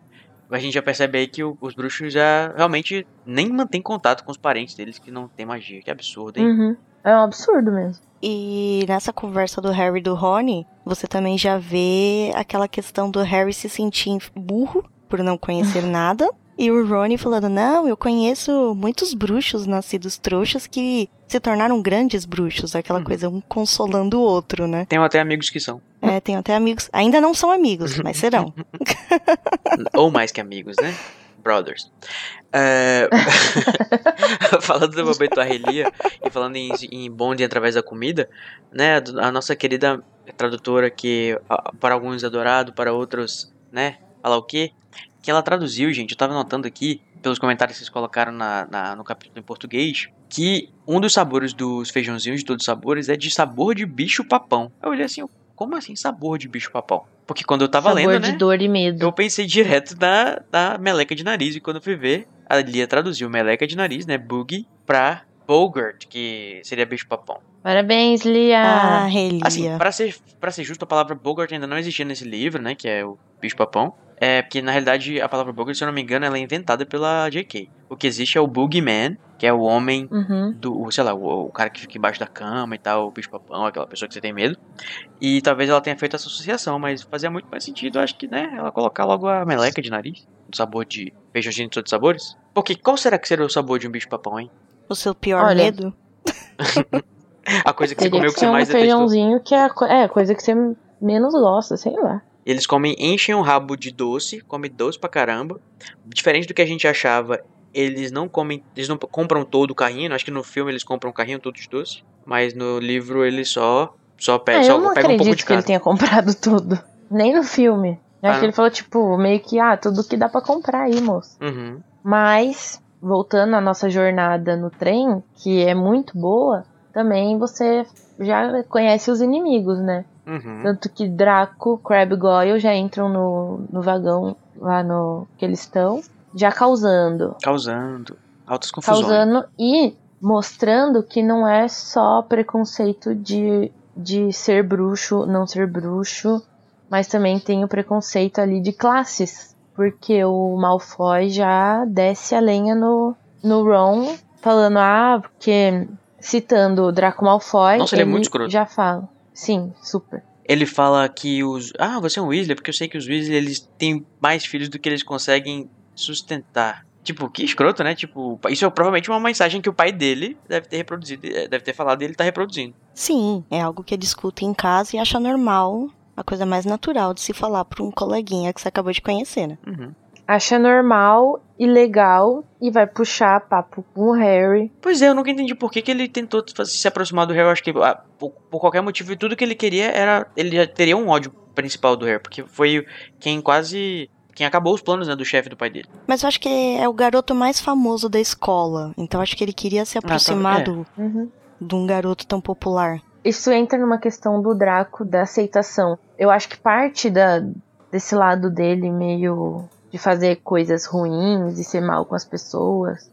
B: A gente já percebe aí que o- os bruxos já realmente nem mantêm contato com os parentes deles que não tem magia. Que absurdo, hein?
A: Uhum. É um absurdo mesmo.
C: E nessa conversa do Harry e do Rony, você também já vê aquela questão do Harry se sentir burro por não conhecer nada. E o Rony falando, não, eu conheço muitos bruxos nascidos trouxas que se tornaram grandes bruxos. Aquela
B: Uhum.
C: coisa, um consolando o outro, né?
B: Tenho até amigos que são.
C: É, tenho até amigos, ainda não são amigos, mas serão.
B: Ou mais que amigos, né? Brothers. É, falando do momento da Relia e falando em, em bonde através da comida, né? A nossa querida tradutora que para alguns é adorado, para outros, né? Falar o quê? Que ela traduziu, gente. Eu tava notando aqui, pelos comentários que vocês colocaram na, na- no capítulo em português, que um dos sabores dos feijãozinhos de todos os sabores é de sabor de bicho-papão. Eu olhei assim, como assim sabor de bicho-papão? Porque quando eu tava
A: Sabor
B: lendo,
A: de
B: né?
A: dor e medo.
B: Eu pensei direto na, na meleca de nariz. E quando eu fui ver, a Lia traduziu meleca de nariz, né? Boogie, pra Bogart, que seria bicho-papão.
A: Parabéns, Lia.
C: Ah, Relia.
B: Assim, pra ser, pra ser justo, a palavra Bogart ainda não existia nesse livro, né? Que é o bicho-papão. É porque, na realidade, a palavra Bogart, se eu não me engano, ela é inventada pela J.K. O que existe é o Boogeyman, que é o homem
A: Uhum.
B: do, sei lá, o, o cara que fica embaixo da cama e tal, o bicho-papão, aquela pessoa que você tem medo. E talvez ela tenha feito essa associação, mas fazia muito mais sentido, acho que, né, ela colocar logo a meleca de nariz, o sabor de feijãozinho de todos os sabores. Porque qual será que seria o sabor de um bicho-papão, hein?
C: O seu pior
A: Olha,
C: medo?
B: A coisa que você comeu
A: que
B: que você
A: um
B: mais detestou.
A: feijãozinho que é a co- é a coisa que você menos gosta, sei lá.
B: Eles comem, enchem o rabo de doce, comem doce pra caramba. Diferente do que a gente achava, eles não comem, eles não compram todo o carrinho. Acho que no filme eles compram um carrinho todo de doce, mas no livro eles só só
A: É,
B: só
A: eu não
B: pegam um pouco
A: acredito
B: de
A: que ele
B: cada.
A: tenha comprado tudo. Nem no filme. Eu
B: Ah,
A: acho que
B: não?
A: ele falou, tipo, meio que, ah, tudo que dá pra comprar aí, moço.
B: Uhum.
A: Mas, voltando à nossa jornada no trem, que é muito boa, também você já conhece os inimigos, né?
B: Uhum.
A: Tanto que Draco, Crab e Goyle já entram no, no vagão lá no que eles estão, já causando.
B: Causando altas confusões.
A: Causando e mostrando que não é só preconceito de, de ser bruxo, não ser bruxo, mas também tem o preconceito ali de classes. Porque o Malfoy já desce a lenha no, no Ron, falando, ah, porque citando o Draco Malfoy,
B: Nossa, ele é muito escroto.
A: já fala. Sim, super.
B: ele fala que os. Ah, você é um Weasley, porque eu sei que os Weasley eles têm mais filhos do que eles conseguem sustentar. Tipo, que escroto, né? Tipo, isso é provavelmente uma mensagem que o pai dele deve ter reproduzido, eh, deve ter falado e ele tá reproduzindo.
C: Sim, é algo que discute em casa e acha normal, a coisa mais natural de se falar pra um coleguinha que você acabou de conhecer, né?
B: Uhum.
A: Acha normal e legal e vai puxar papo com o Harry.
B: Pois é, eu nunca entendi por que, que ele tentou se aproximar do Harry. Eu acho que ah, por, por qualquer motivo, tudo que ele queria era. Ele já teria um ódio principal do Harry, porque foi quem quase. Quem acabou os planos né, do chefe do pai dele.
C: Mas eu acho que é o garoto mais famoso da escola, então acho que ele queria se aproximar
B: é.
C: do,
A: Uhum.
C: de um garoto tão popular.
A: Isso entra numa questão do Draco, da aceitação. Eu acho que parte da, desse lado dele, meio de fazer coisas ruins e ser mal com as pessoas,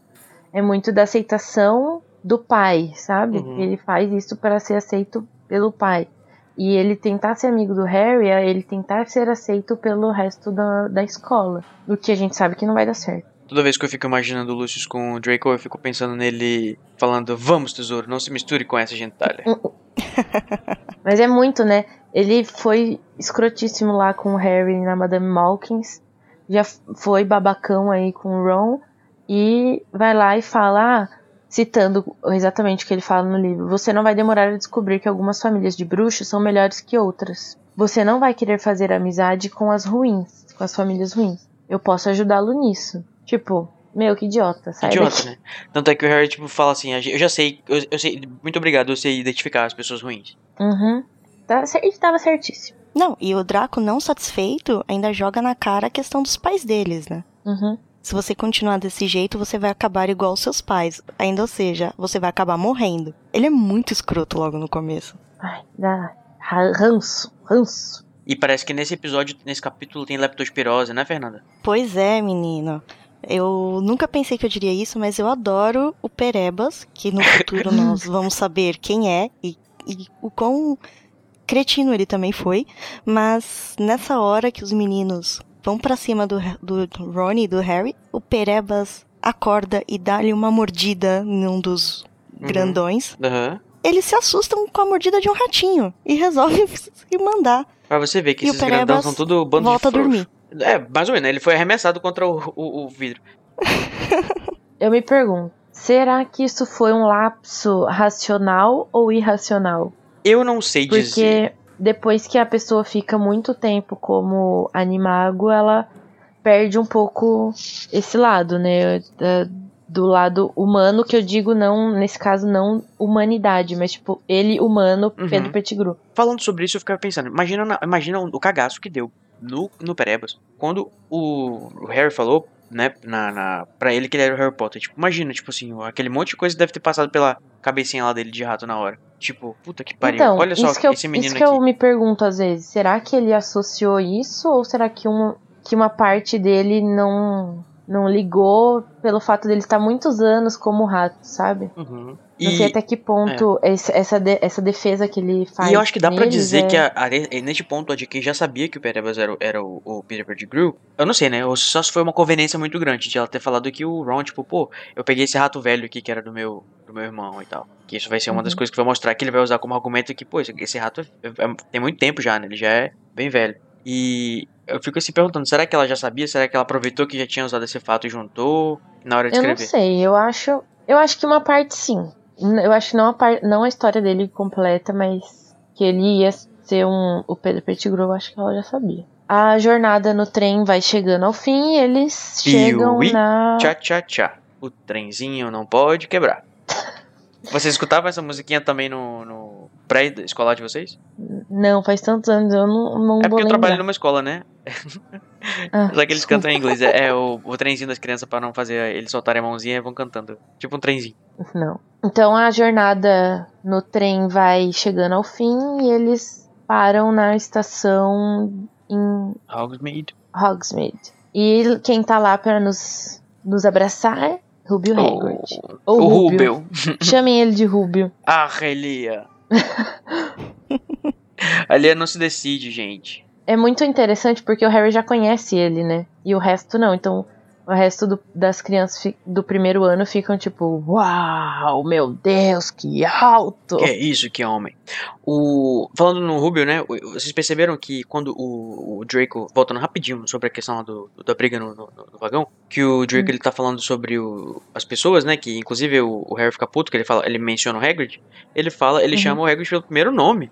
A: é muito da aceitação do pai, sabe?
B: Uhum.
A: Ele faz isso para ser aceito pelo pai. E ele tentar ser amigo do Harry é ele tentar ser aceito pelo resto da, da escola. O que a gente sabe que não vai dar certo.
B: Toda vez que eu fico imaginando o Lucius com o Draco, eu fico pensando nele falando: Vamos, tesouro, não se misture com essa gentalha.
A: Mas é muito, né? Ele foi escrotíssimo lá com o Harry na Madame Malkins. Já foi babacão aí com o Ron. E vai lá e fala, ah, citando exatamente o que ele fala no livro: Você não vai demorar a descobrir que algumas famílias de bruxos são melhores que outras. Você não vai querer fazer amizade com as ruins, com as famílias ruins. Eu posso ajudá-lo nisso. Tipo, meu, que idiota, sai
B: Idiota,
A: daqui.
B: né? Tanto é que o Harry, tipo, fala assim: "A gen- Eu já sei, eu, eu sei, muito obrigado, eu sei identificar as pessoas ruins.
A: Uhum. Tá, ele tava certíssimo.
C: Não, e o Draco, não satisfeito, ainda joga na cara a questão dos pais deles, né?
A: Uhum.
C: Se você continuar desse jeito, você vai acabar igual aos seus pais. Ainda ou seja, você vai acabar morrendo. Ele é muito escroto logo no começo.
A: Ai, dá ra- ranço, ranço.
B: E parece que nesse episódio, nesse capítulo, tem leptospirose, né, Fernanda?
C: Pois é, menino. Eu nunca pensei que eu diria isso, mas eu adoro o Perebas, que no futuro nós vamos saber quem é e, e o quão cretino ele também foi. Mas nessa hora que os meninos vão pra cima do, do Ron e do Harry, o Perebas acorda e dá-lhe uma mordida num dos
B: Uhum.
C: grandões.
B: Aham.
C: Eles se assustam com a mordida de um ratinho e resolvem se mandar.
B: Pra você ver que
C: E o
B: esses grandão
C: Perebas
B: são tudo bando
C: volta a
B: de frouxo.
C: dormir.
B: É, mais ou menos, né? Ele foi arremessado contra o, o, o vidro.
A: Eu me pergunto, será que isso foi um lapso racional ou irracional?
B: Eu não sei dizer.
A: Porque depois que a pessoa fica muito tempo como animago, ela perde um pouco esse lado, né? Do lado humano, que eu digo não, nesse caso, não humanidade, mas tipo, ele humano,
B: Uhum.
A: Pedro Pettigrew.
B: Falando sobre isso, eu ficava pensando, imagina, na- imagina o cagaço que deu no, no Perebas. Quando o, o Harry falou, né, na, na, pra ele que ele era o Harry Potter. Tipo, imagina, tipo assim, aquele monte de coisa deve ter passado pela cabecinha lá dele de rato na hora. Tipo, puta que pariu.
A: Então,
B: Olha só
A: isso que, eu,
B: esse menino
A: isso que
B: aqui.
A: eu me pergunto às vezes, será que ele associou isso ou será que, um, que uma parte dele não não ligou pelo fato dele estar muitos anos como rato, sabe?
B: Uhum.
A: Não
B: E,
A: sei até que ponto esse- essa, de- essa defesa que ele faz.
B: e eu acho que dá pra
A: neles
B: dizer
A: é-
B: que a, a, neste ponto a JK já sabia que o Perebas era, o- era o, o Peter Pettigrew. Eu não sei, né? Ou só se foi uma conveniência muito grande de ela ter falado que o Ron, tipo, pô, eu peguei esse rato velho aqui que era do meu, do meu irmão e tal. Que isso vai ser uma das
A: Uhum.
B: coisas que vai mostrar que ele vai usar como argumento que, pô, esse, esse rato é- é- tem muito tempo já, né? Ele já é bem velho. E eu fico assim perguntando, será que ela já sabia? Será que ela aproveitou que já tinha usado esse fato e juntou na hora de
A: Eu não
B: escrever?
A: sei, eu acho. Eu acho que uma parte sim. Eu acho que não a, par, não a história dele completa, mas que ele ia ser um. O Pedro Pettigrew, eu acho que ela já sabia. A jornada no trem vai chegando ao fim e eles chegam
B: Piuí,
A: na.
B: Tchá, tchá, tchá. O trenzinho não pode quebrar. Vocês escutavam essa musiquinha também no, no pré-escolar de vocês?
A: Não, faz tantos anos, eu não, não
B: É porque eu trabalho numa escola, né?
A: Ah,
B: Só que eles
A: desculpa.
B: cantam em inglês. É, é o, o trenzinho das crianças pra não fazer eles soltarem a mãozinha e vão cantando. Tipo um trenzinho.
A: Não. Então a jornada no trem vai chegando ao fim e eles param na estação em
B: Hogsmeade.
A: Hogsmeade. E quem tá lá pra nos, nos abraçar? Rubio Hagrid.
B: O,
A: Ou
B: o
A: Rubio. Chamem ele de Rubio.
B: Ah, Relia. A Lia não se decide, gente.
A: É muito interessante porque o Harry já conhece ele, né? E o resto não. Então O resto do- das crianças do primeiro ano ficam tipo, uau, meu Deus, que alto!
B: Que é isso, que homem. O, falando no Rubio, né? Vocês perceberam que quando o, o Draco, voltando rapidinho sobre a questão lá do, da briga no, no- no vagão, que o Draco
A: Hum.
B: ele tá falando sobre o- as pessoas, né? Que inclusive o, o Harry fica puto, que ele fala, ele menciona o Hagrid. Ele fala, ele
A: Uhum.
B: chama o Hagrid pelo primeiro nome.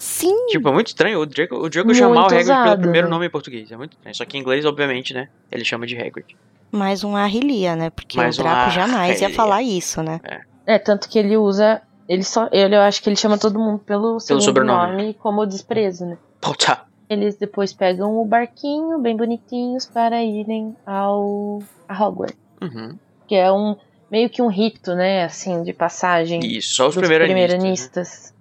C: Sim,
B: Tipo, é muito estranho o Draco, o Draco
A: Muito
B: chamar o Hagrid pelo
A: ousado,
B: primeiro
A: né?
B: nome em português. É muito estranho. Só que em inglês, obviamente, né? Ele chama de Hagrid.
C: mais um Arrelia, né? Porque
B: Mais
C: o
B: um
C: Draco jamais ia falar isso, né?
A: É, tanto que ele usa. Ele só. Ele, eu acho que ele chama todo mundo pelo, segundo
B: sobrenome.
A: nome como desprezo, né?
B: Puta.
A: Eles depois pegam o barquinho, bem bonitinhos, para irem ao. a Hogwarts.
B: Uhum.
A: Que é um. meio que um rito, né? Assim, de passagem
B: Isso, só os
A: dos
B: primeiranistas. né?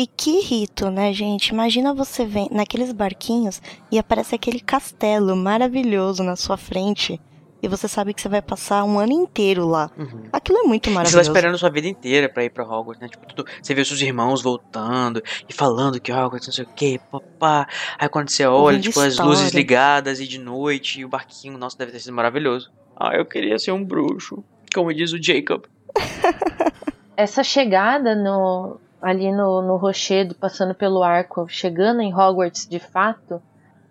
C: E que rito, né, gente? Imagina você vem naqueles barquinhos e aparece aquele castelo maravilhoso na sua frente. E você sabe que você vai passar um ano inteiro lá.
B: Uhum.
C: Aquilo é muito
B: Você tá
C: maravilhoso.
B: esperando sua vida inteira pra ir pra Hogwarts, né? Tipo, tudo, você vê os seus irmãos voltando e falando que Hogwarts não sei o que, papá. Aí quando você olha,
C: Ouvindo
B: tipo, as luzes ligadas e de noite e o barquinho, nossa, deve ter sido maravilhoso. Ah, eu queria ser um bruxo, como diz o Jacob.
A: Essa chegada no. Ali no, no rochedo, passando pelo arco, chegando em Hogwarts de fato,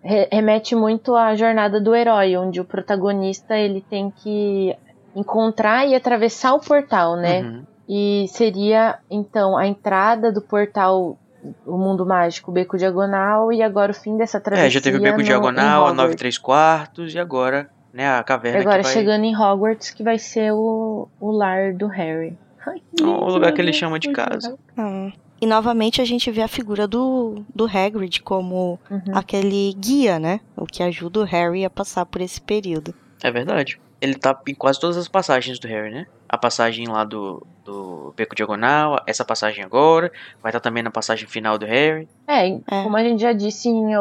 A: re- remete muito à jornada do herói, onde o protagonista ele tem que encontrar e atravessar o portal, né?
B: Uhum.
A: E seria então a entrada do portal o mundo mágico, o beco diagonal e agora o fim dessa travessia.
B: É, já teve o beco
A: no-
B: diagonal, a 9
A: Hogwarts.
B: 3 quartos e agora, né, a
A: E
B: caverna
A: agora
B: que vai...
A: chegando em Hogwarts que vai ser o, o lar do Harry.
B: O lugar que ele chama de casa.
C: E novamente a gente vê a figura do, do Hagrid como
A: Uhum.
C: aquele guia, né? O que ajuda o Harry a passar por esse período.
B: É verdade. Ele tá em quase todas as passagens do Harry, né? A passagem lá do, do Beco Diagonal, essa passagem agora, vai estar também na passagem final do Harry.
A: É,
C: É.
A: como a gente já disse em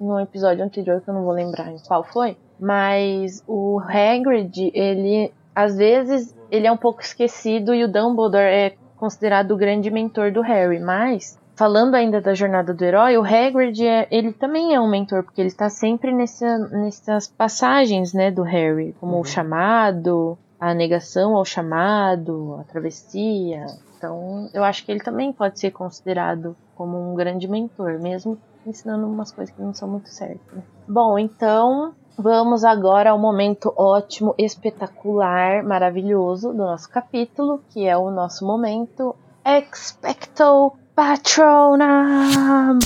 A: no episódio anterior, que eu não vou lembrar em qual foi, mas o Hagrid, ele, às vezes, ele é um pouco esquecido e o Dumbledore é considerado o grande mentor do Harry, mas, falando ainda da jornada do herói, o Hagrid, é, ele também é um mentor, porque ele está sempre nessa, nessas passagens, né, do Harry, como
B: Uhum.
A: o chamado, a negação ao chamado, a travessia, então, eu acho que ele também pode ser considerado como um grande mentor, mesmo ensinando umas coisas que não são muito certas. Bom, então vamos agora ao momento ótimo, espetacular, maravilhoso do nosso capítulo, que é o nosso momento Expecto Patronum.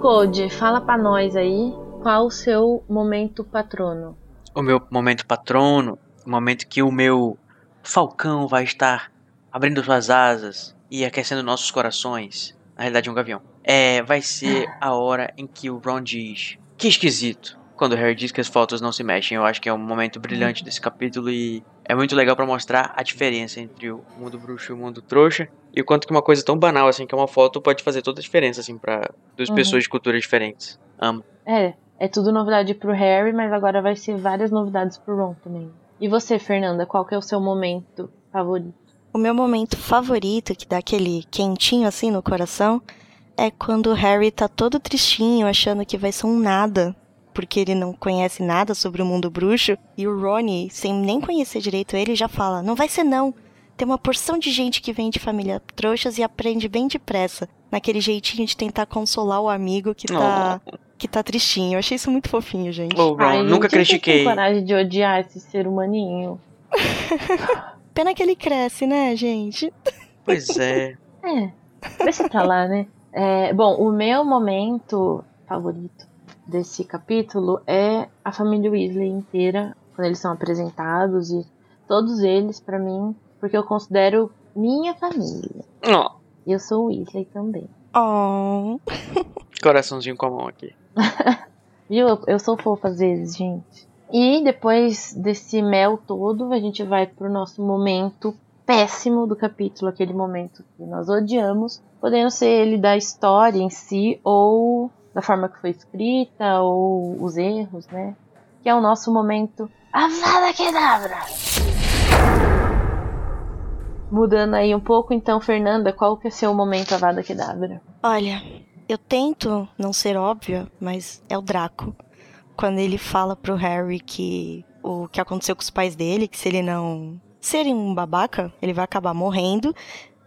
A: Code, fala pra nós aí qual o seu momento patrono.
B: O meu momento patrono, o momento que o meu falcão vai estar abrindo suas asas e aquecendo nossos corações. Na realidade, é um gavião. É, vai ser a hora em que o Ron diz: Que esquisito. Quando o Harry diz que as fotos não se mexem, eu acho que é um momento brilhante desse capítulo e é muito legal pra mostrar a diferença entre o mundo bruxo e o mundo trouxa e o quanto que uma coisa tão banal assim que é uma foto pode fazer toda a diferença assim para duas
A: Uhum.
B: pessoas de culturas diferentes. Amo.
A: É, é tudo novidade pro Harry, mas agora vai ser várias novidades pro Ron também. E você, Fernanda, qual que é o seu momento favorito?
C: O meu momento favorito, que dá aquele quentinho assim no coração, é quando o Harry tá todo tristinho, achando que vai ser um nada, porque ele não conhece nada sobre o mundo bruxo, e o Rony, sem nem conhecer direito ele, já fala: "Não vai ser não. Tem uma porção de gente que vem de família trouxas e aprende bem depressa, naquele jeitinho de tentar consolar o amigo que tá que tá tristinho". Eu achei isso muito fofinho, gente.
B: Ô, Ron,
A: Ai,
B: nunca
A: eu
B: critiquei.
A: tenho coragem de odiar esse ser humaninho.
C: Pena que ele cresce, né, gente?
B: Pois é.
A: É, deixa pra lá, né? É, bom, o meu momento favorito desse capítulo é a família Weasley inteira, quando eles são apresentados e todos eles, pra mim, porque eu considero minha família.
B: Ó,
A: E eu sou Weasley também.
C: Oh.
B: coraçãozinho com a mão aqui.
A: Viu? Eu, eu sou fofa às vezes, gente. E depois desse mel todo, a gente vai pro nosso momento péssimo do capítulo, aquele momento que nós odiamos, podendo ser ele da história em si, ou da forma que foi escrita, ou os erros, né? Que é o nosso momento Avada Kedavra! Mudando aí um pouco, então, Fernanda, qual que é seu momento Avada Kedavra?
C: Olha, eu tento não ser óbvia, mas é o Draco. Quando ele fala pro Harry que o que aconteceu com os pais dele, que se ele não serem um babaca, ele vai acabar morrendo,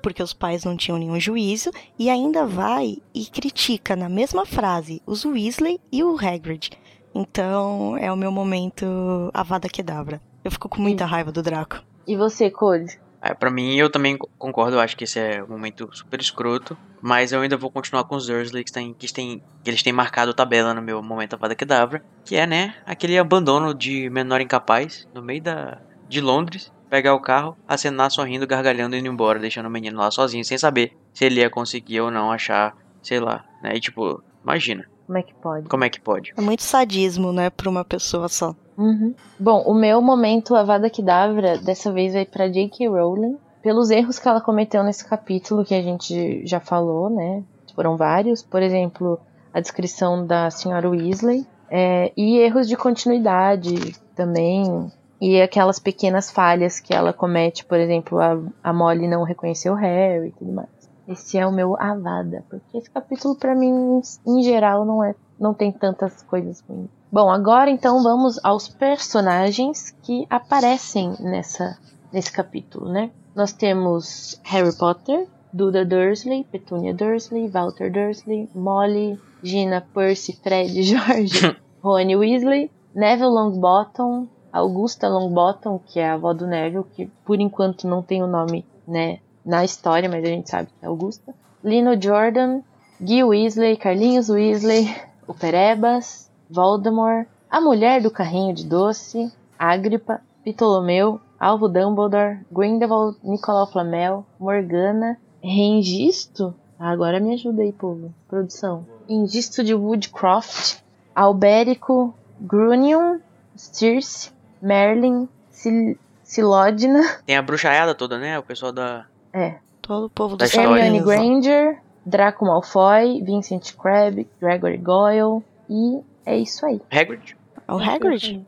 C: porque os pais não tinham nenhum juízo, e ainda vai e critica na mesma frase os Weasley e o Hagrid. Então, é o meu momento Avada Kedavra. Eu fico com muita raiva do Draco.
A: E você, Code?
B: É, pra mim, eu também concordo, eu acho que esse é um momento super escroto, mas eu ainda vou continuar com os Dursley, que, tem, que, tem, que eles têm marcado tabela no meu momento Avada Kedavra, que é, né, aquele abandono de menor incapaz no meio da, de Londres, pegar o carro, acenar sorrindo, gargalhando e indo embora, deixando o menino lá sozinho, sem saber se ele ia conseguir ou não achar, sei lá, né, e tipo, imagina.
A: Como é que pode?
B: Como é que pode?
C: É muito sadismo, né, pra uma pessoa só.
A: Uhum. Bom, o meu momento Avada Kedavra dessa vez vai para J.K. Rowling, pelos erros que ela cometeu nesse capítulo que a gente já falou, né? Foram vários, por exemplo, a descrição da senhora Weasley é, e erros de continuidade também e aquelas pequenas falhas que ela comete, por exemplo, a, a Molly não reconheceu o Harry e tudo mais. Esse é o meu Avada, porque esse capítulo para mim em geral não é não tem tantas coisas ruins. Bom, agora então vamos aos personagens que aparecem nessa, nesse capítulo, né? Nós temos Harry Potter, Duda Dursley, Petunia Dursley, Walter Dursley, Molly, Gina, Percy, Fred, George, Rony Weasley, Neville Longbottom, Augusta Longbottom, que é a avó do Neville, que por enquanto não tem o nome, né, na história, mas a gente sabe que é Augusta, Lino Jordan, Guy Weasley, Carlinhos Weasley, o Perebas, Voldemort, a mulher do carrinho de doce, Agripa, Ptolomeu, Alvo Dumbledore, Grindelwald, Nicolau Flamel, Morgana, Rengisto, agora me ajuda aí, povo, produção. Rengisto de Woodcroft, Albérico, Grunion, Circe, Merlin, Sil Silodina.
B: Tem a bruxaiada toda, né? O pessoal da.
A: É.
C: Todo o povo do
B: Da história.
A: Hermione Granger, Draco Malfoy, Vincent Crabbe, Gregory Goyle e é isso aí.
B: Hagrid?
C: É o Hagrid?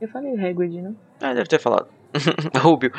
A: Eu falei o Hagrid, não?
B: Ah, deve ter falado. Rubio.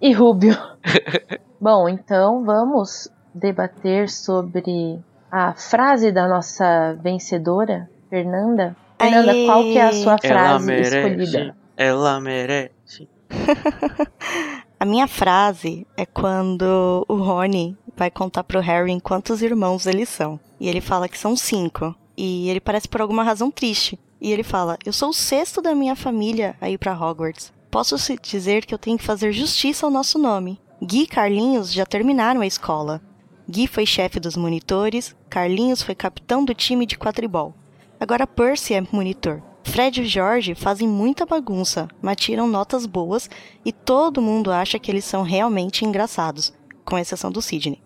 A: E Rubio. Bom, então vamos debater sobre a frase da nossa vencedora, Fernanda. Fernanda,
C: Aê!
A: qual que é a sua
B: Ela
A: frase
B: merece.
A: escolhida?
B: Ela merece.
C: A minha frase é quando o Rony vai contar pro Harry quantos irmãos eles são. E ele fala que são cinco. E ele parece por alguma razão triste. E ele fala: Eu sou o sexto da minha família a ir pra Hogwarts. Posso dizer que eu tenho que fazer justiça ao nosso nome. Gui e Carlinhos já terminaram a escola. Gui foi chefe dos monitores, Carlinhos foi capitão do time de quadribol. Agora Percy é monitor. Fred e George fazem muita bagunça, mas tiram notas boas e todo mundo acha que eles são realmente engraçados, com exceção do Sidney.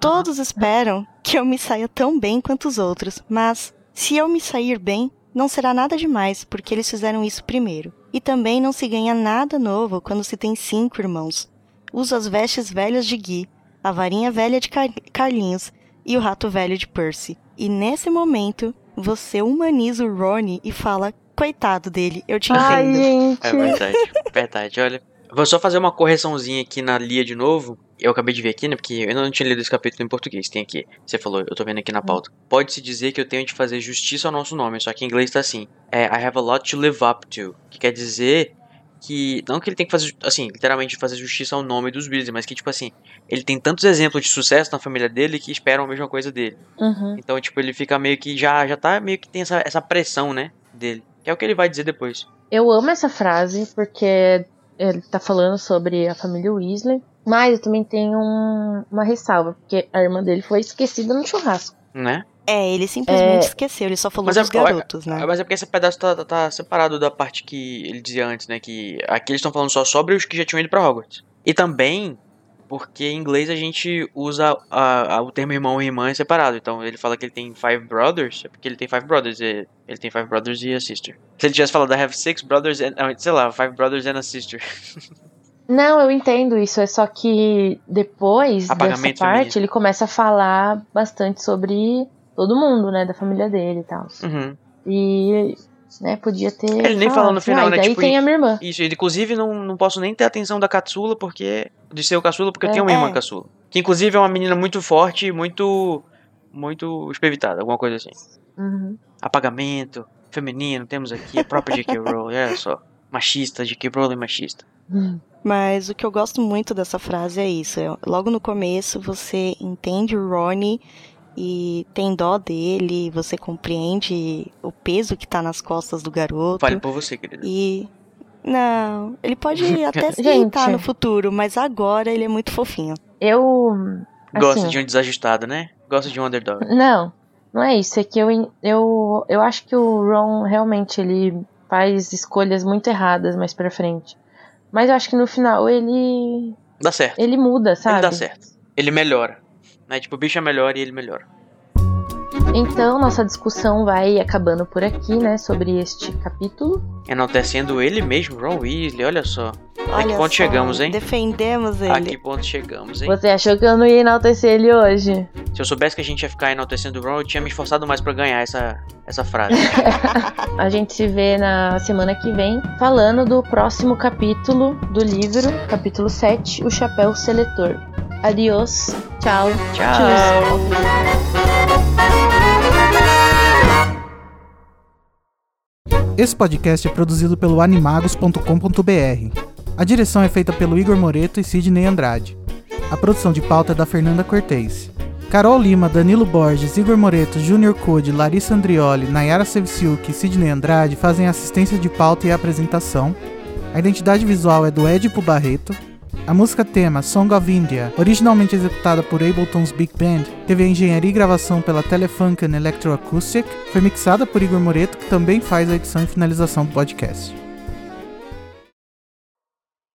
C: Todos esperam que eu me saia tão bem quanto os outros, mas se eu me sair bem, não será nada demais, porque eles fizeram isso primeiro. E também não se ganha nada novo quando se tem cinco irmãos. Uso as vestes velhas de Gui, a varinha velha de Car- Carlinhos e o rato velho de Percy. E nesse momento, você humaniza o Ronnie e fala: Coitado dele, eu te
A: Ai,
C: entendo.
A: gente.
B: É verdade, verdade. Olha, vou só fazer uma correçãozinha aqui na Lia de novo. Eu acabei de ver aqui, né? Porque eu não tinha lido esse capítulo em português. Tem aqui. Você falou, eu tô vendo aqui na pauta. Pode-se dizer que eu tenho de fazer justiça ao nosso nome, só que em inglês tá assim. É, I have a lot to live up to. Que quer dizer que. Não que ele tem que fazer, assim, literalmente fazer justiça ao nome dos Weasley, mas que, tipo assim, ele tem tantos exemplos de sucesso na família dele que esperam a mesma coisa dele.
A: Uhum.
B: Então, tipo, ele fica meio que já, já tá meio que tem essa, essa pressão, né? Dele. Que é o que ele vai dizer depois.
A: Eu amo essa frase porque ele tá falando sobre a família Weasley, mas eu também tenho um- uma ressalva, porque a irmã dele foi esquecida no churrasco.
B: Né?
C: É, ele simplesmente
A: É.
C: esqueceu, ele só falou
B: Mas é-
C: dos garotos, né?
B: Mas é porque esse pedaço tá, tá- tá separado da parte que ele dizia antes, né? Que aqui eles estão falando só sobre os que já tinham ido pra Hogwarts. E também porque em inglês a gente usa a- a- o termo irmão e irmã separado. Então ele fala que ele tem five brothers, é porque ele tem five brothers. e- Ele tem five brothers e a sister. Se ele tivesse falado I have six brothers and. ah, Sei lá, five brothers and a sister.
A: Não, eu entendo isso, é só que depois
B: Apagamento
A: dessa parte ele começa a falar bastante sobre todo mundo, né, da família dele e tal.
B: Uhum.
A: E né? Podia ter.
B: Ele nem fala no
A: assim,
B: final,
A: ah, e
B: né?
A: Daí
B: Tipo,
A: tem a minha irmã.
B: Isso, inclusive não, não posso nem ter atenção da caçula, porque. De ser o caçula, porque eu
A: É.
B: tenho uma irmã
C: É.
B: caçula. Que inclusive é uma menina muito forte, muito. Muito espevitada, alguma coisa assim.
A: Uhum.
B: Apagamento, feminino, temos aqui a própria J.K. Rowling, olha só. Machista, J.K. Rowling machista.
C: Mas o que eu gosto muito dessa frase é isso. é, logo no começo você entende o Ronnie e tem dó dele, você compreende o peso que tá nas costas do garoto.
B: Fale por você, querida.
C: E. Não, ele pode até irritar no futuro, mas agora ele é muito fofinho.
A: Eu.
B: Gosta
A: assim,
B: de um desajustado, né? Gosta de um underdog.
A: Não, não é isso. É que eu, eu, eu acho que o Ron realmente ele faz escolhas muito erradas mais pra frente. Mas eu acho que no final ele.
B: Dá certo.
A: ele muda, sabe?
B: Ele dá certo. Ele melhora. Né? Tipo, o bicho é melhor e ele melhora.
A: Então, nossa discussão vai acabando por aqui, né? Sobre este capítulo.
B: Enaltecendo ele mesmo, Ron Weasley, olha só. A
C: Olha
B: que ponto
C: só,
B: chegamos, hein?
C: Defendemos ele.
B: A que ponto chegamos, hein?
A: Você achou que eu não ia enaltecer ele hoje?
B: Se eu soubesse que a gente ia ficar enaltecendo o Ron, eu tinha me esforçado mais pra ganhar essa, essa frase.
A: A gente se vê na semana que vem falando do próximo capítulo do livro, capítulo 7, O Chapéu Seletor. Adiós, tchau,
B: Tchau!
D: Esse podcast é produzido pelo animagos.com.br. A direção é feita pelo Igor Moreto e Sidney Andrade. A produção de pauta é da Fernanda Cortez. Carol Lima, Danilo Borges, Igor Moreto, Júnior Code, Larissa Andrioli, Nayara Sevciuk e Sidney Andrade fazem assistência de pauta e apresentação. A identidade visual é do Edipo Barreto. A música tema Song of India, originalmente executada por Ableton's Big Band, teve a engenharia e gravação pela Telefunken Electroacoustic, foi mixada por Igor Moreto, que também faz a edição e finalização do podcast.